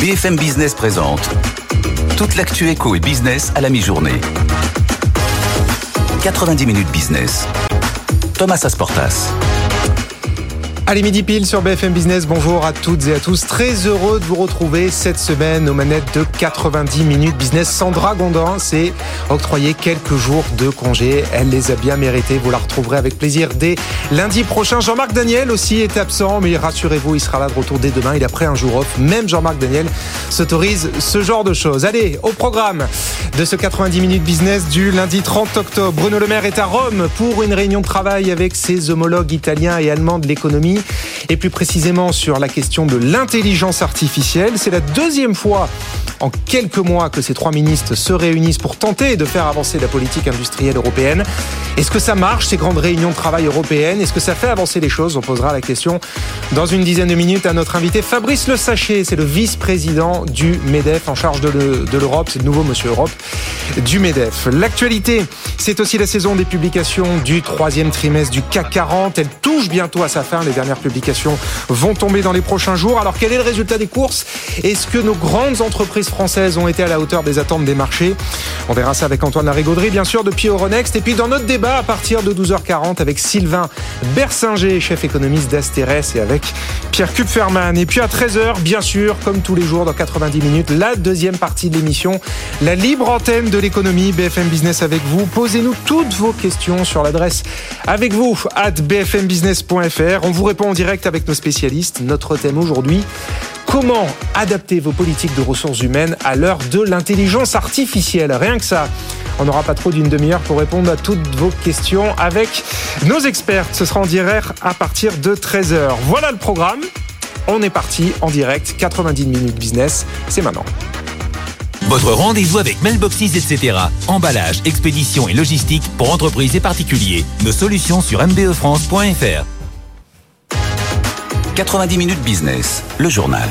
BFM Business présente toute l'actu éco et business à la mi-journée. 90 minutes business. Thomas Asportas. Allez, midi pile sur BFM Business. Bonjour à toutes et à tous. Très heureux de vous retrouver cette semaine aux manettes de 90 minutes business. Sandra Gondin s'est octroyé quelques jours de congé. Elle les a bien mérités. Vous la retrouverez avec plaisir dès lundi prochain. Jean-Marc Daniel aussi est absent, mais rassurez-vous, il sera là de retour dès demain. Il a pris un jour off. Même Jean-Marc Daniel s'autorise ce genre de choses. Allez, au programme de ce 90 minutes business du lundi 30 octobre. Bruno Le Maire est à Rome pour une réunion de travail avec ses homologues italiens et allemands de l'économie et plus précisément sur la question de l'intelligence artificielle. C'est la deuxième fois en quelques mois que ces trois ministres se réunissent pour tenter de faire avancer la politique industrielle européenne. Est-ce que ça marche, ces grandes réunions de travail européennes? Est-ce que ça fait avancer les choses? On posera la question dans une dizaine de minutes à notre invité Fabrice Le Sachet. C'est le vice-président du MEDEF en charge de l'Europe. C'est le nouveau monsieur Europe du MEDEF. L'actualité, c'est aussi la saison des publications du troisième trimestre du CAC 40. Elle touche bientôt à sa fin. Les dernières publications vont tomber dans les prochains jours. Alors quel est le résultat des courses? Est-ce que nos grandes entreprises françaises ont été à la hauteur des attentes des marchés? On verra ça avec Antoine Larigauderie, bien sûr, depuis Euronext. Et puis dans notre débat à partir de 12h40 avec Sylvain Bersinger, chef économiste d'Asterès, et avec Pierre Kupferman. Et puis à 13h, bien sûr, comme tous les jours dans 90 minutes, la deuxième partie de l'émission, la libre antenne de l'économie, BFM Business avec vous. Posez-nous toutes vos questions sur l'adresse avec vous, at bfmbusiness.fr. répond en direct avec nos spécialistes. Notre thème aujourd'hui, Comment adapter vos politiques de ressources humaines à l'heure de l'intelligence artificielle Rien que ça. On n'aura pas trop d'une demi-heure pour répondre à toutes vos questions avec nos experts. Ce sera en direct à partir de 13h. Voilà le programme. On est parti en direct. 90 minutes business. C'est maintenant. Votre rendez-vous avec Mailboxes, etc. Emballage, expédition et logistique pour entreprises et particuliers. Nos solutions sur mbefrance.fr. 90 minutes business, le journal.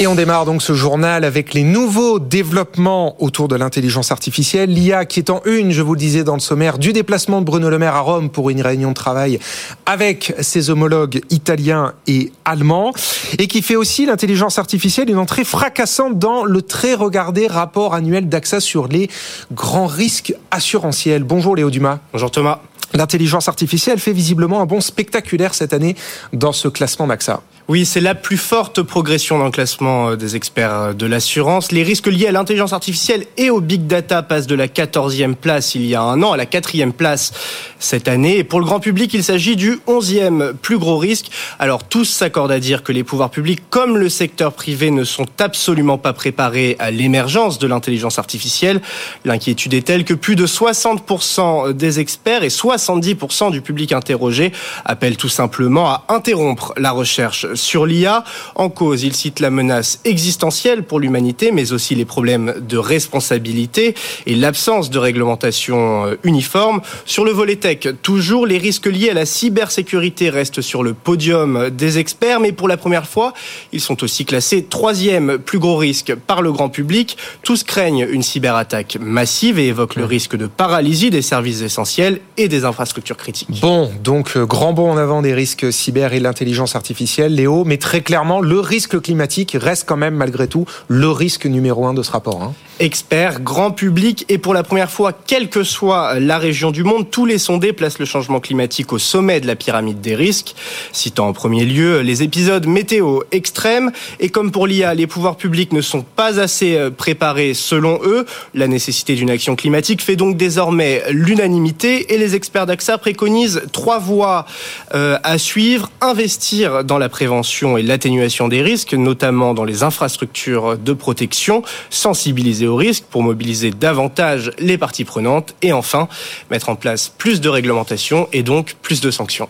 Et on démarre donc ce journal avec les nouveaux développements autour de l'intelligence artificielle. L'IA qui est en une, je vous le disais dans le sommaire, du déplacement de Bruno Le Maire à Rome pour une réunion de travail avec ses homologues italiens et allemands. Et qui fait aussi l'intelligence artificielle une entrée fracassante dans le très regardé rapport annuel d'AXA sur les grands risques assurantiels. Bonjour Léo Dumas. Bonjour Thomas. L'intelligence artificielle fait visiblement un bond spectaculaire cette année dans ce classement d'AXA. Oui, c'est la plus forte progression dans le classement euh, des experts euh, de l'assurance. Les risques liés à l'intelligence artificielle et au big data passent de la 14e place il y a un an à la 4e place cette année. Et pour le grand public, il s'agit du 11e plus gros risque. Alors tous s'accordent à dire que les pouvoirs publics comme le secteur privé ne sont absolument pas préparés à l'émergence de l'intelligence artificielle. L'inquiétude est telle que plus de 60% des experts et 70% du public interrogé appellent tout simplement à interrompre la recherche sur l'IA. En cause, il cite la menace existentielle pour l'humanité, mais aussi les problèmes de responsabilité et l'absence de réglementation euh, uniforme. Sur le volet tech, toujours, les risques liés à la cybersécurité restent sur le podium des experts, mais pour la première fois, ils sont aussi classés troisième plus gros risque par le grand public. Tous craignent une cyberattaque massive et évoquent le risque de paralysie des services essentiels et des infrastructures critiques. Bon, donc euh, grand bond en avant des risques cyber et l'intelligence artificielle mais très clairement, le risque climatique reste quand même malgré tout le risque numéro un de ce rapport. Hein. Experts, grand public et pour la première fois, quelle que soit la région du monde, tous les sondés placent le changement climatique au sommet de la pyramide des risques, citant en premier lieu les épisodes météo extrêmes. Et comme pour l'IA, les pouvoirs publics ne sont pas assez euh, préparés selon eux, la nécessité d'une action climatique fait donc désormais l'unanimité et les experts d'AXA préconisent trois voies euh, à suivre, investir dans la prévention et l'atténuation des risques, notamment dans les infrastructures de protection, sensibiliser aux risques pour mobiliser davantage les parties prenantes et enfin mettre en place plus de réglementation et donc plus de sanctions.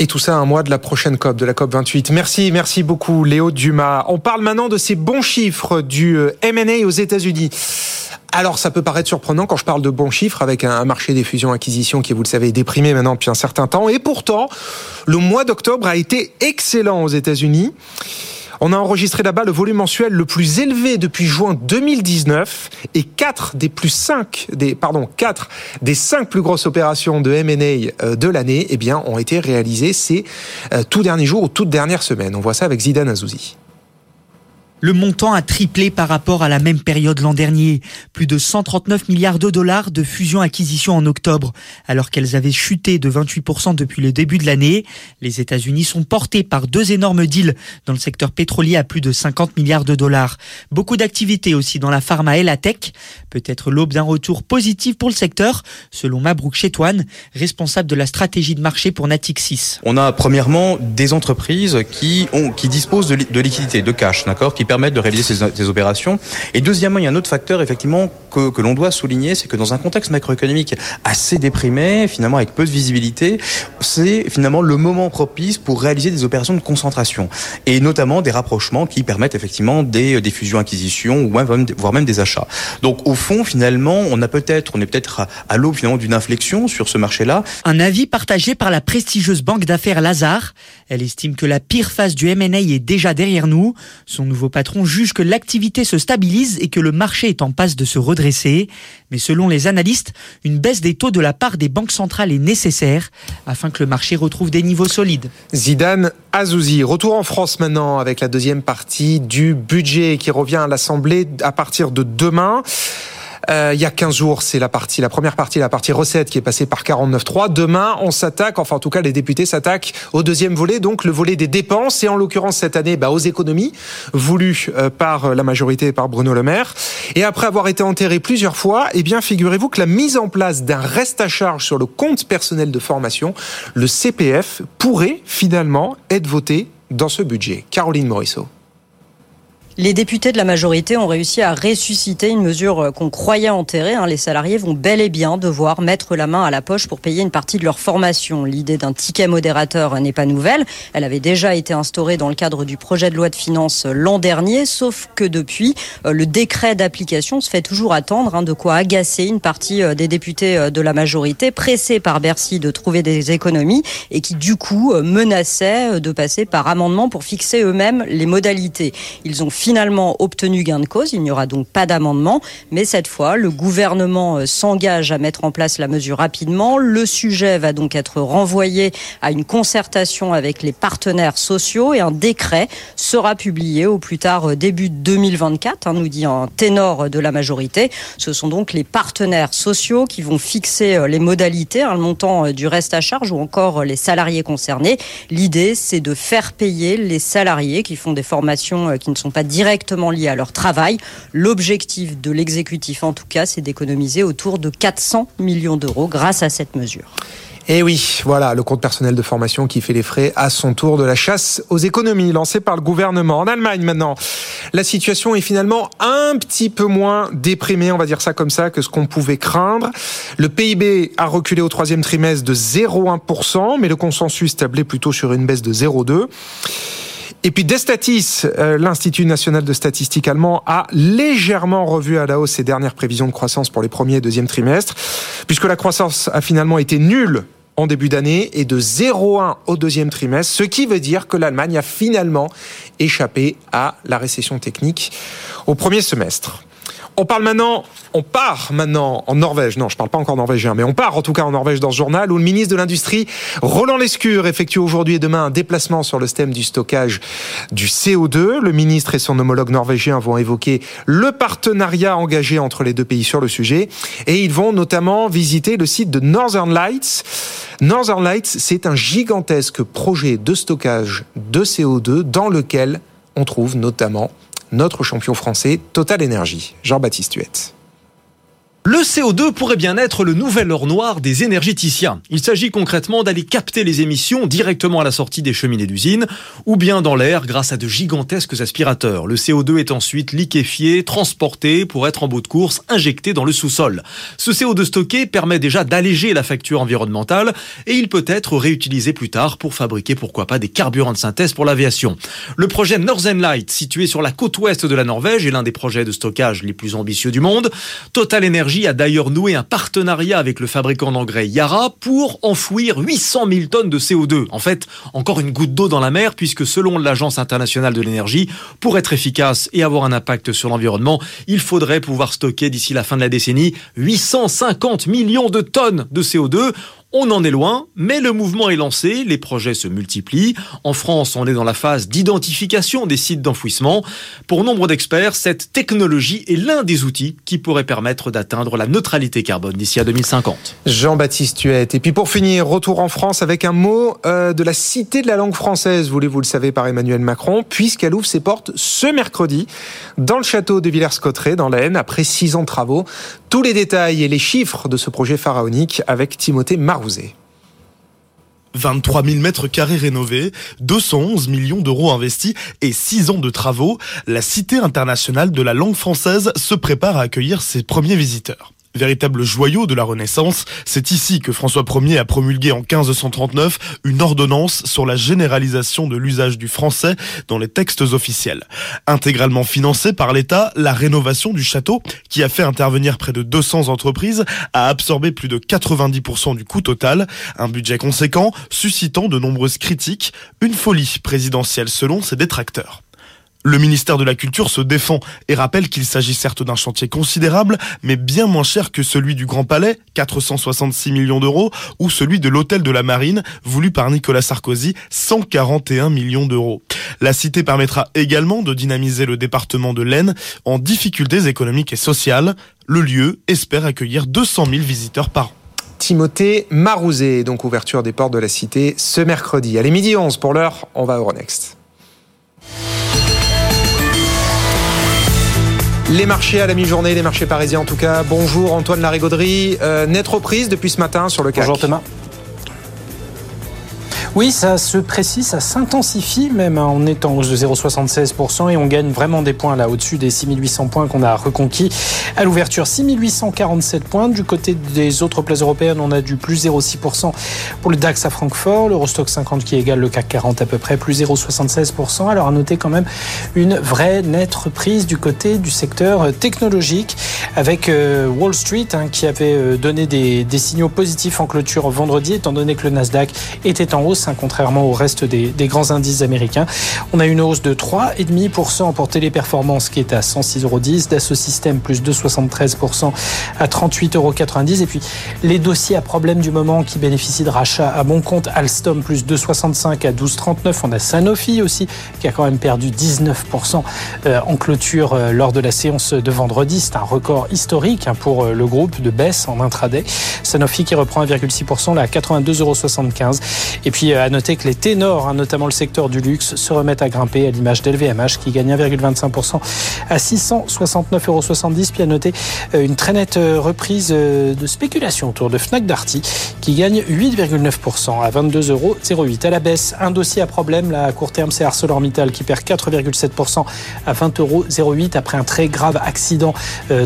Et tout ça un mois de la prochaine COP, de la COP 28. Merci, merci beaucoup Léo Dumas. On parle maintenant de ces bons chiffres du euh, M&A aux États-Unis. Alors ça peut paraître surprenant quand je parle de bons chiffres avec un marché des fusions-acquisitions qui, vous le savez, est déprimé maintenant depuis un certain temps. Et pourtant, le mois d'octobre a été excellent aux États-Unis. On a enregistré là-bas le volume mensuel le plus élevé depuis juin 2019 et 4 des plus 5 des pardon, 4 des 5 plus grosses opérations de M&A euh, de l'année eh bien ont été réalisées ces euh, tout derniers jours ou toutes dernières semaines. On voit ça avec Zidane Azouzi. Le montant a triplé par rapport à la même période l'an dernier. Plus de 139 milliards de dollars de fusion-acquisition en octobre, alors qu'elles avaient chuté de 28% depuis le début de l'année. Les États-Unis sont portés par deux énormes deals dans le secteur pétrolier à plus de 50 milliards de dollars. Beaucoup d'activités aussi dans la pharma et la tech. Peut-être l'aube d'un retour positif pour le secteur, selon Mabrouk Chetouane, responsable de la stratégie de marché pour Natixis. On a premièrement des entreprises qui disposent de, liquidités, de cash, d'accord, permettent de réaliser ces, ces, opérations. Et deuxièmement, il y a un autre facteur effectivement que, que l'on doit souligner, c'est que dans un contexte macroéconomique assez déprimé, finalement avec peu de visibilité, c'est finalement le moment propice pour réaliser des opérations de concentration et notamment des rapprochements qui permettent effectivement des, des fusions-acquisitions voire même des achats. Donc au fond, finalement, on a peut-être, on est peut-être à l'aube finalement d'une inflexion sur ce marché-là. Un avis partagé par la prestigieuse banque d'affaires Lazare. Elle estime que la pire phase du M&A est déjà derrière nous. Son nouveau patron juge que l'activité se stabilise et que le marché est en passe de se redresser. Mais selon les analystes, une baisse des taux de la part des banques centrales est nécessaire afin que le marché retrouve des niveaux solides. Zidane Azouzi, retour en France maintenant avec la deuxième partie du budget qui revient à l'Assemblée à partir de demain. Euh, il y a 15 jours, c'est la partie, la première partie, la partie recette qui est passée par 49.3. Demain, on s'attaque, enfin en tout cas les députés s'attaquent au deuxième volet, donc le volet des dépenses et en l'occurrence cette année bah, aux économies voulues euh, par la majorité par Bruno Le Maire. Et après avoir été enterré plusieurs fois, eh bien figurez-vous que la mise en place d'un reste à charge sur le compte personnel de formation, le CPF, pourrait finalement être voté dans ce budget. Caroline Morisseau. Les députés de la majorité ont réussi à ressusciter une mesure qu'on croyait enterrée. Les salariés vont bel et bien devoir mettre la main à la poche pour payer une partie de leur formation. L'idée d'un ticket modérateur n'est pas nouvelle. Elle avait déjà été instaurée dans le cadre du projet de loi de finances l'an dernier, sauf que depuis, le décret d'application se fait toujours attendre, de quoi agacer une partie des députés de la majorité, pressés par Bercy de trouver des économies et qui du coup menaçaient de passer par amendement pour fixer eux-mêmes les modalités. Ils ont finalement obtenu gain de cause. Il n'y aura donc pas d'amendement. Mais cette fois, le gouvernement s'engage à mettre en place la mesure rapidement. Le sujet va donc être renvoyé à une concertation avec les partenaires sociaux et un décret sera publié au plus tard début 2024, nous dit un ténor de la majorité. Ce sont donc les partenaires sociaux qui vont fixer les modalités, le montant du reste à charge ou encore les salariés concernés. L'idée, c'est de faire payer les salariés qui font des formations qui ne sont pas directement liés à leur travail. L'objectif de l'exécutif, en tout cas, c'est d'économiser autour de 400 millions d'euros grâce à cette mesure. Et oui, voilà, le compte personnel de formation qui fait les frais à son tour de la chasse aux économies lancée par le gouvernement. En Allemagne maintenant, la situation est finalement un petit peu moins déprimée, on va dire ça comme ça, que ce qu'on pouvait craindre. Le PIB a reculé au troisième trimestre de 0,1%, mais le consensus tablait plutôt sur une baisse de 0,2%. Et puis Destatis, euh, l'Institut national de statistique allemand, a légèrement revu à la hausse ses dernières prévisions de croissance pour les premiers et deuxième trimestres, puisque la croissance a finalement été nulle en début d'année et de 0,1 au deuxième trimestre, ce qui veut dire que l'Allemagne a finalement échappé à la récession technique au premier semestre. On parle maintenant, on part maintenant en Norvège. Non, je parle pas encore norvégien, mais on part en tout cas en Norvège dans ce journal où le ministre de l'Industrie, Roland Lescure, effectue aujourd'hui et demain un déplacement sur le thème du stockage du CO2. Le ministre et son homologue norvégien vont évoquer le partenariat engagé entre les deux pays sur le sujet et ils vont notamment visiter le site de Northern Lights. Northern Lights, c'est un gigantesque projet de stockage de CO2 dans lequel on trouve notamment notre champion français Total Énergie, Jean-Baptiste Huette. Le CO2 pourrait bien être le nouvel or noir des énergéticiens. Il s'agit concrètement d'aller capter les émissions directement à la sortie des cheminées d'usine ou bien dans l'air grâce à de gigantesques aspirateurs. Le CO2 est ensuite liquéfié, transporté pour être en bout de course injecté dans le sous-sol. Ce CO2 stocké permet déjà d'alléger la facture environnementale et il peut être réutilisé plus tard pour fabriquer pourquoi pas des carburants de synthèse pour l'aviation. Le projet Northern Light, situé sur la côte ouest de la Norvège, est l'un des projets de stockage les plus ambitieux du monde. Total a d'ailleurs noué un partenariat avec le fabricant d'engrais Yara pour enfouir 800 000 tonnes de CO2. En fait, encore une goutte d'eau dans la mer puisque selon l'Agence internationale de l'énergie, pour être efficace et avoir un impact sur l'environnement, il faudrait pouvoir stocker d'ici la fin de la décennie 850 millions de tonnes de CO2. On en est loin, mais le mouvement est lancé, les projets se multiplient. En France, on est dans la phase d'identification des sites d'enfouissement. Pour nombre d'experts, cette technologie est l'un des outils qui pourrait permettre d'atteindre la neutralité carbone d'ici à 2050. Jean-Baptiste Tuette. Et puis pour finir, retour en France avec un mot euh, de la cité de la langue française, voulez-vous le savez, par Emmanuel Macron, puisqu'elle ouvre ses portes ce mercredi dans le château de Villers-Cotterêts, dans l'Aisne, après six ans de travaux. Tous les détails et les chiffres de ce projet pharaonique avec Timothée Marouzet. 23 000 mètres carrés rénovés, 211 millions d'euros investis et 6 ans de travaux, la Cité internationale de la langue française se prépare à accueillir ses premiers visiteurs. Véritable joyau de la Renaissance, c'est ici que François Ier a promulgué en 1539 une ordonnance sur la généralisation de l'usage du français dans les textes officiels. Intégralement financée par l'État, la rénovation du château, qui a fait intervenir près de 200 entreprises, a absorbé plus de 90% du coût total, un budget conséquent suscitant de nombreuses critiques, une folie présidentielle selon ses détracteurs. Le ministère de la Culture se défend et rappelle qu'il s'agit certes d'un chantier considérable, mais bien moins cher que celui du Grand Palais, 466 millions d'euros, ou celui de l'Hôtel de la Marine, voulu par Nicolas Sarkozy, 141 millions d'euros. La cité permettra également de dynamiser le département de l'Aisne en difficultés économiques et sociales. Le lieu espère accueillir 200 000 visiteurs par an. Timothée Marouzet, donc ouverture des portes de la cité ce mercredi. Allez, midi 11 pour l'heure, on va à Euronext. Les marchés à la mi-journée, les marchés parisiens en tout cas. Bonjour Antoine Larigauderie. Euh, nette reprise depuis ce matin sur le CAC. Bonjour Thomas. Oui, ça se précise, ça s'intensifie même. Hein. On est en hausse de 0,76% et on gagne vraiment des points là au-dessus des 6800 points qu'on a reconquis à l'ouverture. 6847 points. Du côté des autres places européennes, on a du plus 0,6% pour le DAX à Francfort, l'Eurostock 50 qui égale le CAC 40 à peu près, plus 0,76%. Alors à noter quand même une vraie nette reprise du côté du secteur technologique avec euh, Wall Street hein, qui avait euh, donné des, des signaux positifs en clôture vendredi étant donné que le Nasdaq était en hausse Hein, contrairement au reste des, grands indices américains. On a une hausse de 3,5% pour Téléperformance qui est à 106,10 Dassault Systèmes plus 2,73% à 38,90 Et puis les dossiers à problème du moment qui bénéficient de rachat à bon compte, Alstom plus 2,65 à 12,39. On a Sanofi aussi qui a quand même perdu 19% euh, en clôture euh, lors de la séance de vendredi. C'est un record historique hein, pour euh, le groupe de baisse en intraday. Sanofi qui reprend 1,6% là à 82,75 Et puis à noter que les ténors, hein, notamment le secteur du luxe, se remettent à grimper à l'image d'LVMH qui gagne 1,25% à 669,70 euros. Puis à noter euh, une très nette euh, reprise euh, de spéculation autour de Fnac Darty qui gagne 8,9% à 22,08 euros. À la baisse, un dossier à problème là, court terme, c'est ArcelorMittal qui perd 4,7% à 20,08 euros après un très grave accident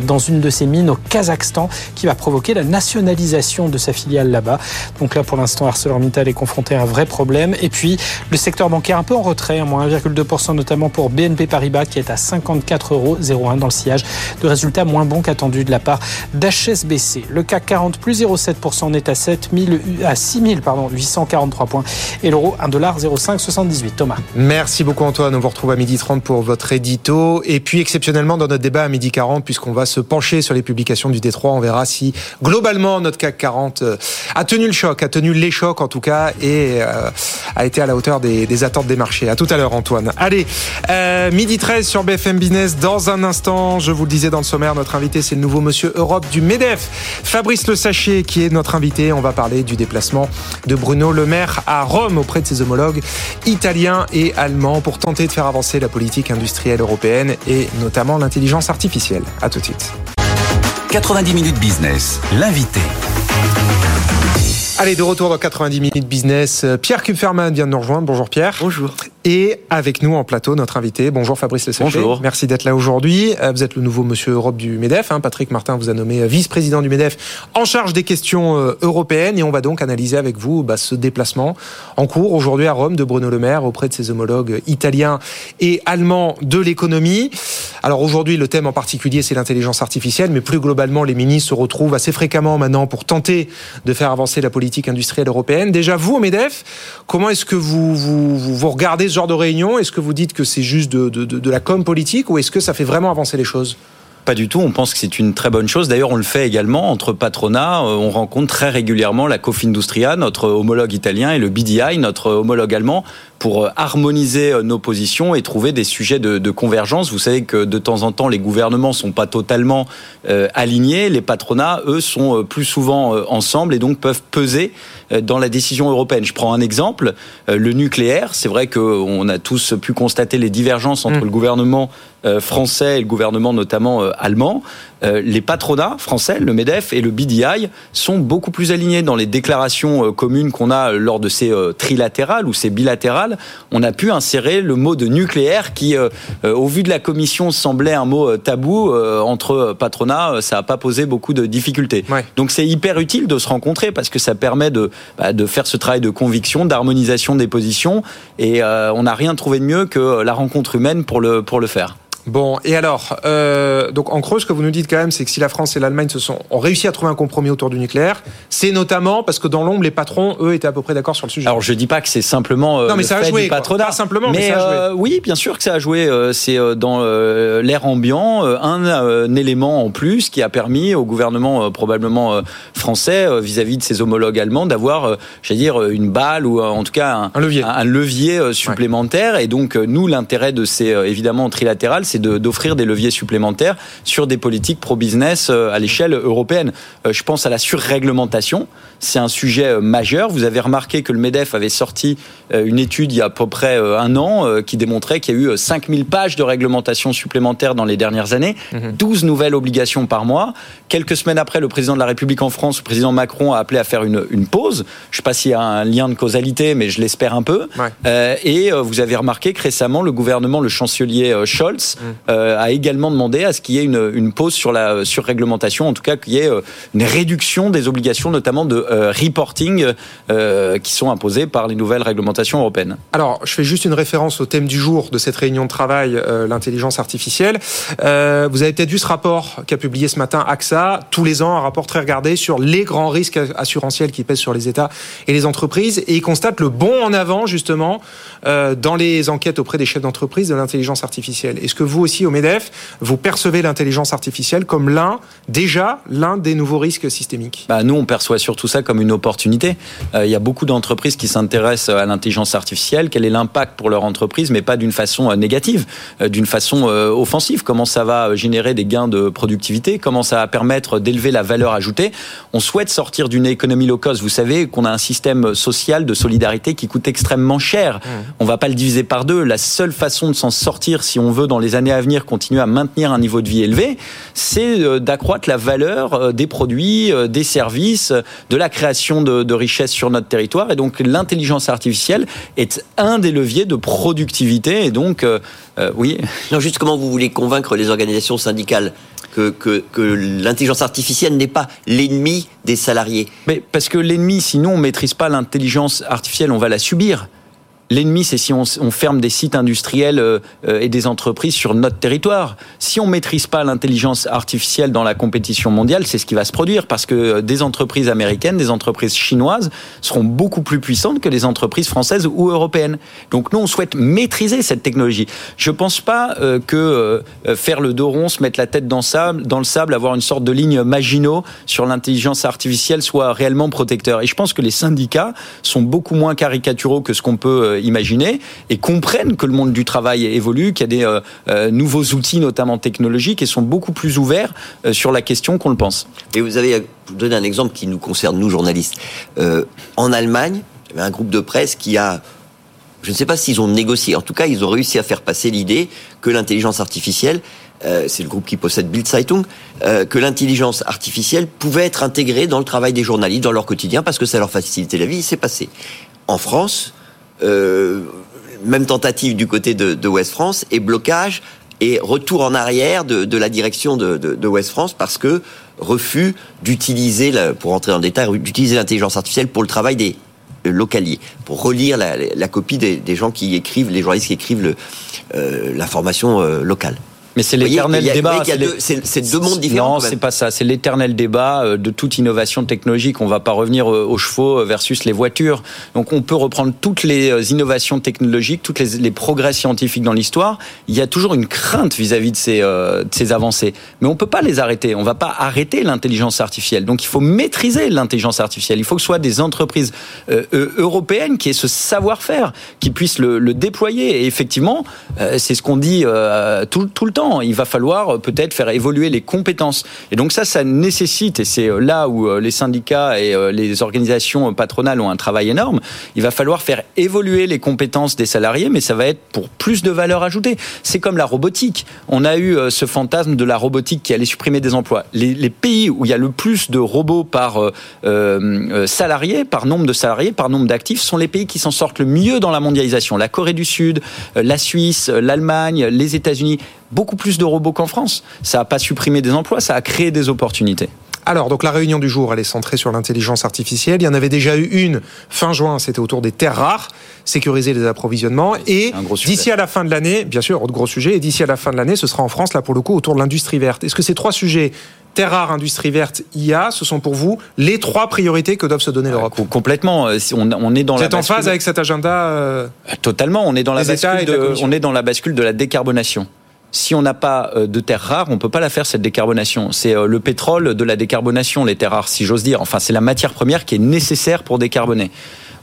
dans une de ses mines au Kazakhstan qui va provoquer la nationalisation de sa filiale là-bas. Donc là, pour l'instant, ArcelorMittal est confronté à un vrai problème. Et puis le secteur bancaire un peu en retrait, moins 1,2% notamment pour BNP Paribas qui est à 54,01 euros dans le sillage de résultats moins bons qu'attendus de la part d'HSBC. Le CAC 40 plus 0,7% on est à 7 à 6 pardon, 843 points et l'euro 1,0578. Thomas. Merci beaucoup Antoine. On vous retrouve à midi 30 pour votre édito. Et puis exceptionnellement dans notre débat à midi 40 puisqu'on va se pencher sur les publications du Détroit, on verra si globalement notre CAC 40 euh, a tenu le choc, a tenu les chocs en tout cas et euh, a été à la hauteur des, attentes des marchés. À tout à l'heure, Antoine. Allez, euh, midi 13 sur BFM Business. Dans un instant, je vous le disais dans le sommaire, notre invité, c'est le nouveau monsieur Europe du MEDEF, Fabrice Le Sachet, qui est notre invité. On va parler du déplacement de Bruno Le Maire à Rome auprès de ses homologues italiens et allemands pour tenter de faire avancer la politique industrielle européenne et notamment l'intelligence artificielle. À tout de suite. 90 minutes business, l'invité. Allez, de retour dans 90 minutes business. Pierre Kupferman vient de nous rejoindre. Bonjour Pierre. Bonjour. Et avec nous en plateau, notre invité. Bonjour Fabrice Lessachet. Bonjour. Merci d'être là aujourd'hui. Euh, vous êtes le nouveau monsieur Europe du MEDEF. Hein. Patrick Martin vous a nommé euh, vice-président du MEDEF en charge des questions euh, européennes. Et on va donc analyser avec vous bah, ce déplacement en cours aujourd'hui à Rome de Bruno Le Maire auprès de ses homologues italiens et allemands de l'économie. Alors aujourd'hui, le thème en particulier, c'est l'intelligence artificielle. Mais plus globalement, les ministres se retrouvent assez fréquemment maintenant pour tenter de faire avancer la politique politique industrielle européenne. Déjà, vous, au MEDEF, comment est-ce que vous, vous, vous, regardez ce genre de réunion? Est-ce que vous dites que c'est juste de, la com politique ou est-ce que ça fait vraiment avancer les choses? Pas du tout, on pense que c'est une très bonne chose. D'ailleurs, on le fait également entre patronat. Euh, on rencontre très régulièrement la Cofindustria, notre homologue italien, et le BDI, notre homologue allemand, pour euh, harmoniser euh, nos positions et trouver des sujets de, de, convergence. Vous savez que de temps en temps, les gouvernements sont pas totalement euh, alignés. Les patronats, eux, sont plus souvent ensemble et donc peuvent peser dans la décision européenne. Je prends un exemple, le nucléaire. C'est vrai qu'on a tous pu constater les divergences entre mmh. le gouvernement français et le gouvernement notamment allemand. Euh, les patronats français, le MEDEF et le BDI, sont beaucoup plus alignés dans les déclarations euh, communes qu'on a lors de ces euh, trilatérales ou ces bilatérales. On a pu insérer le mot de nucléaire qui, au vu de la commission, semblait un mot tabou entre patronats. Ça n'a pas posé beaucoup de difficultés. Donc c'est hyper utile de se rencontrer parce que ça permet de, bah, de faire ce travail de conviction, d'harmonisation des positions. Et on n'a rien trouvé de mieux que la rencontre humaine pour le, pour le faire. Bon, et alors, euh, donc en creux, ce que vous nous dites quand même, c'est que si la France et l'Allemagne se sont ont réussi à trouver un compromis autour du nucléaire, c'est notamment parce que dans l'ombre, les patrons, eux, étaient à peu près d'accord sur le sujet. Alors je dis pas que c'est simplement euh, non, mais ça a joué, du patronat, pas simplement, mais, ça a joué. Oui, bien sûr que ça a joué. Euh, c'est dans l'air ambiant un, élément en plus qui a permis au gouvernement probablement français vis-à-vis de ses homologues allemands d'avoir, j'allais dire, une balle ou en tout cas un, un levier, un, levier supplémentaire. Et donc nous, l'intérêt de ces évidemment trilatérales, c'est d'offrir des leviers supplémentaires sur des politiques pro-business euh, à l'échelle européenne. Euh, je pense à la surréglementation. C'est un sujet euh, majeur. Vous avez remarqué que le MEDEF avait sorti une étude il y a à peu près un an qui démontrait qu'il y a eu 5000 pages de réglementation supplémentaires dans les dernières années, 12 mhm. nouvelles obligations par mois. Quelques semaines après, le président de la République en France, le président Macron, a appelé à faire une, une pause. Je ne sais pas s'il y a un lien de causalité, mais je l'espère un peu. et vous avez remarqué que récemment, le gouvernement, le chancelier Scholz, mhm. a également demandé à ce qu'il y ait une, pause sur la surréglementation, en tout cas qu'il y ait euh, une réduction des obligations, notamment de euh, reporting, euh, qui sont imposées par les nouvelles réglementations européennes. Alors, je fais juste une référence au thème du jour de cette réunion de travail, l'intelligence artificielle. vous avez peut-être vu ce rapport qu'a publié ce matin AXA, tous les ans, un rapport très regardé sur les grands risques assurantiels qui pèsent sur les États et les entreprises, et il constate le bon en avant, justement, dans les enquêtes auprès des chefs d'entreprise de l'intelligence artificielle. Est-ce que vous aussi, au MEDEF, vous percevez l'intelligence artificielle comme l'un, déjà, l'un des nouveaux risques systémiques bah, Nous, on perçoit surtout ça comme une opportunité. Euh, il y a beaucoup d'entreprises qui s'intéressent à l'intelligence artificielle. Quel est l'impact pour leur entreprise, mais pas d'une façon euh, négative, euh, d'une façon offensive. Comment ça va générer des gains de productivité? Comment ça va permettre d'élever la valeur ajoutée? On souhaite sortir d'une économie low cost. Vous savez qu'on a un système social de solidarité qui coûte extrêmement cher. Mmh. On va pas le diviser par deux. La seule façon de s'en sortir, si on veut, dans les années à venir, continuer à maintenir un niveau de vie élevé, c'est euh, d'accroître la valeur euh, des produits, euh, des services, de la création de, richesses sur notre territoire. Et donc l'intelligence artificielle est un des leviers de productivité. Et donc, oui. Non, juste comment vous voulez convaincre les organisations syndicales que, que, que l'intelligence artificielle n'est pas l'ennemi des salariés? Mais parce que l'ennemi, sinon on maîtrise pas l'intelligence artificielle, on va la subir. L'ennemi, c'est si on, ferme des sites industriels euh, euh, et des entreprises sur notre territoire. Si on maîtrise pas l'intelligence artificielle dans la compétition mondiale, c'est ce qui va se produire parce que euh, des entreprises américaines, des entreprises chinoises seront beaucoup plus puissantes que les entreprises françaises ou européennes. Donc nous, on souhaite maîtriser cette technologie. Je pense pas que faire le dos rond, se mettre la tête dans, dans le sable, avoir une sorte de ligne Maginot sur l'intelligence artificielle soit réellement protecteur. Et je pense que les syndicats sont beaucoup moins caricaturaux que ce qu'on peut imaginer et comprennent que le monde du travail évolue, qu'il y a des euh, euh, nouveaux outils, notamment technologiques, et sont beaucoup plus ouverts euh, sur la question qu'on le pense. Et vous avez donné un exemple qui nous concerne, nous journalistes. en Allemagne, il y avait un groupe de presse qui a je ne sais pas s'ils ont négocié. En tout cas, ils ont réussi à faire passer l'idée que l'intelligence artificielle, c'est le groupe qui possède Bild Zeitung, que l'intelligence artificielle pouvait être intégrée dans le travail des journalistes, dans leur quotidien, parce que ça leur facilitait la vie. C'est passé. En France, euh, même tentative du côté de, de, West France et blocage et retour en arrière de, la direction de, de, West France parce que refus d'utiliser, pour rentrer dans le détail, d'utiliser l'intelligence artificielle pour le travail des localiers, pour relire la, copie des, gens qui écrivent, les journalistes qui écrivent euh, l'information euh, locale. Mais c'est l'éternel débat. C'est deux mondes différents. Non, c'est pas ça. C'est l'éternel débat euh, de toute innovation technologique. On va pas revenir euh, aux chevaux versus les voitures. Donc on peut reprendre toutes les innovations technologiques, toutes les, les progrès scientifiques dans l'histoire. Il y a toujours une crainte vis-à-vis de ces, de ces avancées. Mais on peut pas les arrêter. On va pas arrêter l'intelligence artificielle. Donc il faut maîtriser l'intelligence artificielle. Il faut que ce soit des entreprises européennes qui aient ce savoir-faire, qui puissent le, le déployer. Et effectivement, c'est ce qu'on dit tout, tout le temps. Il va falloir euh, peut-être faire évoluer les compétences. Et donc ça, ça nécessite, et c'est euh, là où euh, les syndicats et les organisations patronales ont un travail énorme, il va falloir faire évoluer les compétences des salariés, mais ça va être pour plus de valeur ajoutée. C'est comme la robotique. On a eu ce fantasme de la robotique qui allait supprimer des emplois. Les, pays où il y a le plus de robots par euh, salarié, par nombre de salariés, par nombre d'actifs, sont les pays qui s'en sortent le mieux dans la mondialisation. La Corée du Sud, la Suisse, l'Allemagne, les États-Unis beaucoup plus de robots qu'en France. Ça n'a pas supprimé des emplois, ça a créé des opportunités. Alors, donc la réunion du jour, elle est centrée sur l'intelligence artificielle. Il y en avait déjà eu une fin juin, c'était autour des terres rares, sécuriser les approvisionnements. Et d'ici à la fin de l'année, bien sûr, autre gros sujet, et d'ici à la fin de l'année, ce sera en France, là pour le coup, autour de l'industrie verte. Est-ce que ces trois sujets terres rares, industrie verte, IA, ce sont pour vous les trois priorités que doivent se donner l'Europe Complètement. Euh, on, est dans Vous êtes en phase avec cet agenda euh, Totalement. On est dans la on est dans la bascule de la décarbonation si on n'a pas euh, de terres rares, on peut pas la faire cette décarbonation. C'est euh, le pétrole de la décarbonation, les terres rares, si j'ose dire. Enfin, c'est la matière première qui est nécessaire pour décarboner.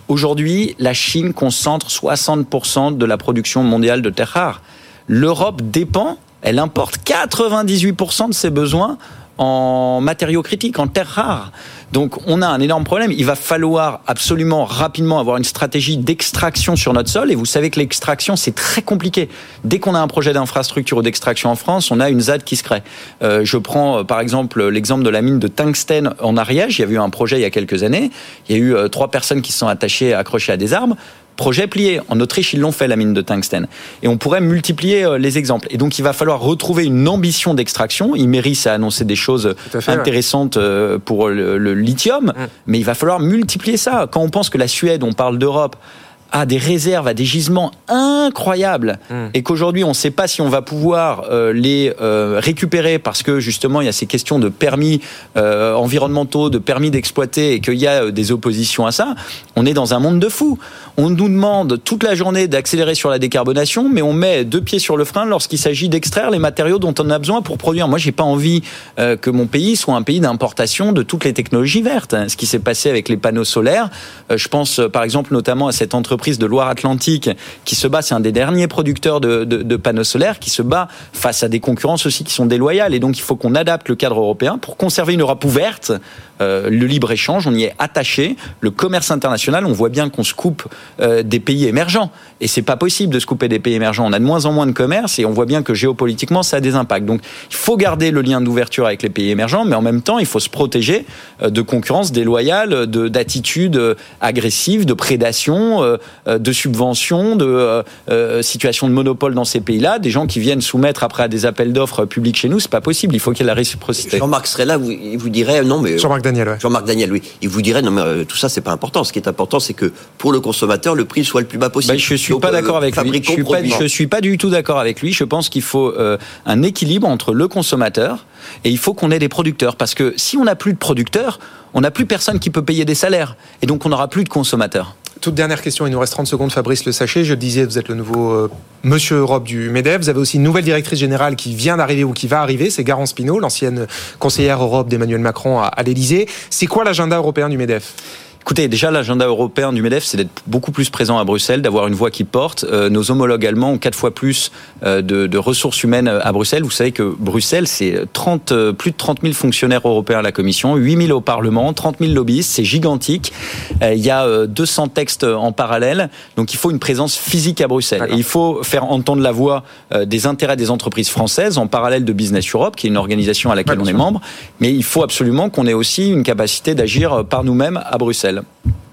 Aujourd'hui, la Chine concentre 60% de la production mondiale de terres rares. L'Europe dépend, elle importe 98% de ses besoins en matériaux critiques, en terres rares. Donc on a un énorme problème. Il va falloir absolument rapidement avoir une stratégie d'extraction sur notre sol. Et vous savez que l'extraction, c'est très compliqué. Dès qu'on a un projet d'infrastructure ou d'extraction en France, on a une ZAD qui se crée. Euh, je prends euh, par exemple l'exemple de la mine de tungstène en Ariège. Il y a eu un projet il y a quelques années. Il y a eu euh, trois personnes qui se sont attachées, accrochées à des arbres. Projet plié. En Autriche, ils l'ont fait, la mine de tungstène. Et on pourrait multiplier euh, les exemples. Et donc, il va falloir retrouver une ambition d'extraction. Imeris a annoncé des choses intéressantes euh, pour le, lithium, mmh. mais il va falloir multiplier ça. Quand on pense que la Suède, on parle d'Europe, a des réserves, a des gisements incroyables hmm. et qu'aujourd'hui on ne sait pas si on va pouvoir euh, les euh, récupérer parce que justement il y a ces questions de permis euh, environnementaux, de permis d'exploiter et qu'il y a des oppositions à ça, on est dans un monde de fous. On nous demande toute la journée d'accélérer sur la décarbonation, mais on met deux pieds sur le frein lorsqu'il s'agit d'extraire les matériaux dont on a besoin pour produire. Moi, j'ai pas envie que mon pays soit un pays d'importation de toutes les technologies vertes. Ce qui s'est passé avec les panneaux solaires, je pense par exemple notamment à cette entreprise de Loire-Atlantique qui se bat, c'est un des derniers producteurs de, panneaux solaires, qui se bat face à des concurrences aussi qui sont déloyales. Et donc il faut qu'on adapte le cadre européen pour conserver une Europe ouverte. Euh, le libre-échange, on y est attaché. Le commerce international, on voit bien qu'on se coupe euh, des pays émergents. Et c'est pas possible de se couper des pays émergents. On a de moins en moins de commerce et on voit bien que géopolitiquement, ça a des impacts. Donc il faut garder le lien d'ouverture avec les pays émergents, mais en même temps, il faut se protéger euh, de concurrence déloyale, d'attitudes agressives, de prédation, de subventions, de euh, euh, situations de monopole dans ces pays-là, des gens qui viennent soumettre après à des appels d'offres publics chez nous, c'est pas possible. Il faut qu'il y ait la réciprocité. Jean-Marc serait là, il vous dirait non mais Jean-Marc Daniel. Jean-Marc Daniel, oui, il vous dirait non mais tout ça c'est pas important. Ce qui est important, c'est que pour le consommateur, le prix soit le plus bas possible. Ben, je suis pas d'accord avec lui. Je suis pas, je suis pas du tout d'accord avec lui. Je pense qu'il faut un équilibre entre le consommateur et il faut qu'on ait des producteurs parce que si on n'a plus de producteurs, on n'a plus personne qui peut payer des salaires et donc on n'aura plus de consommateurs. Toute dernière question, il nous reste 30 secondes, Fabrice Le Sachet. Je disais, vous êtes le nouveau euh, monsieur Europe du MEDEF. Vous avez aussi une nouvelle directrice générale qui vient d'arriver ou qui va arriver, c'est Garance Pinault, l'ancienne conseillère Europe d'Emmanuel Macron à, à l'Elysée. C'est quoi l'agenda européen du MEDEF? Écoutez, déjà l'agenda européen du Medef, c'est d'être beaucoup plus présent à Bruxelles, d'avoir une voix qui porte. Euh, nos homologues allemands ont quatre fois plus euh, de, de, ressources humaines à Bruxelles. Vous savez que Bruxelles, c'est 30, euh, plus de 30 000 fonctionnaires européens à la Commission, 8 000 au Parlement, 30 000 lobbyistes, c'est gigantique. il y a 200 textes en parallèle, donc il faut une présence physique à Bruxelles. Et il faut faire entendre la voix des intérêts des entreprises françaises en parallèle de Business Europe, qui est une organisation à laquelle on est membre. Mais il faut absolument qu'on ait aussi une capacité d'agir par nous-mêmes à Bruxelles.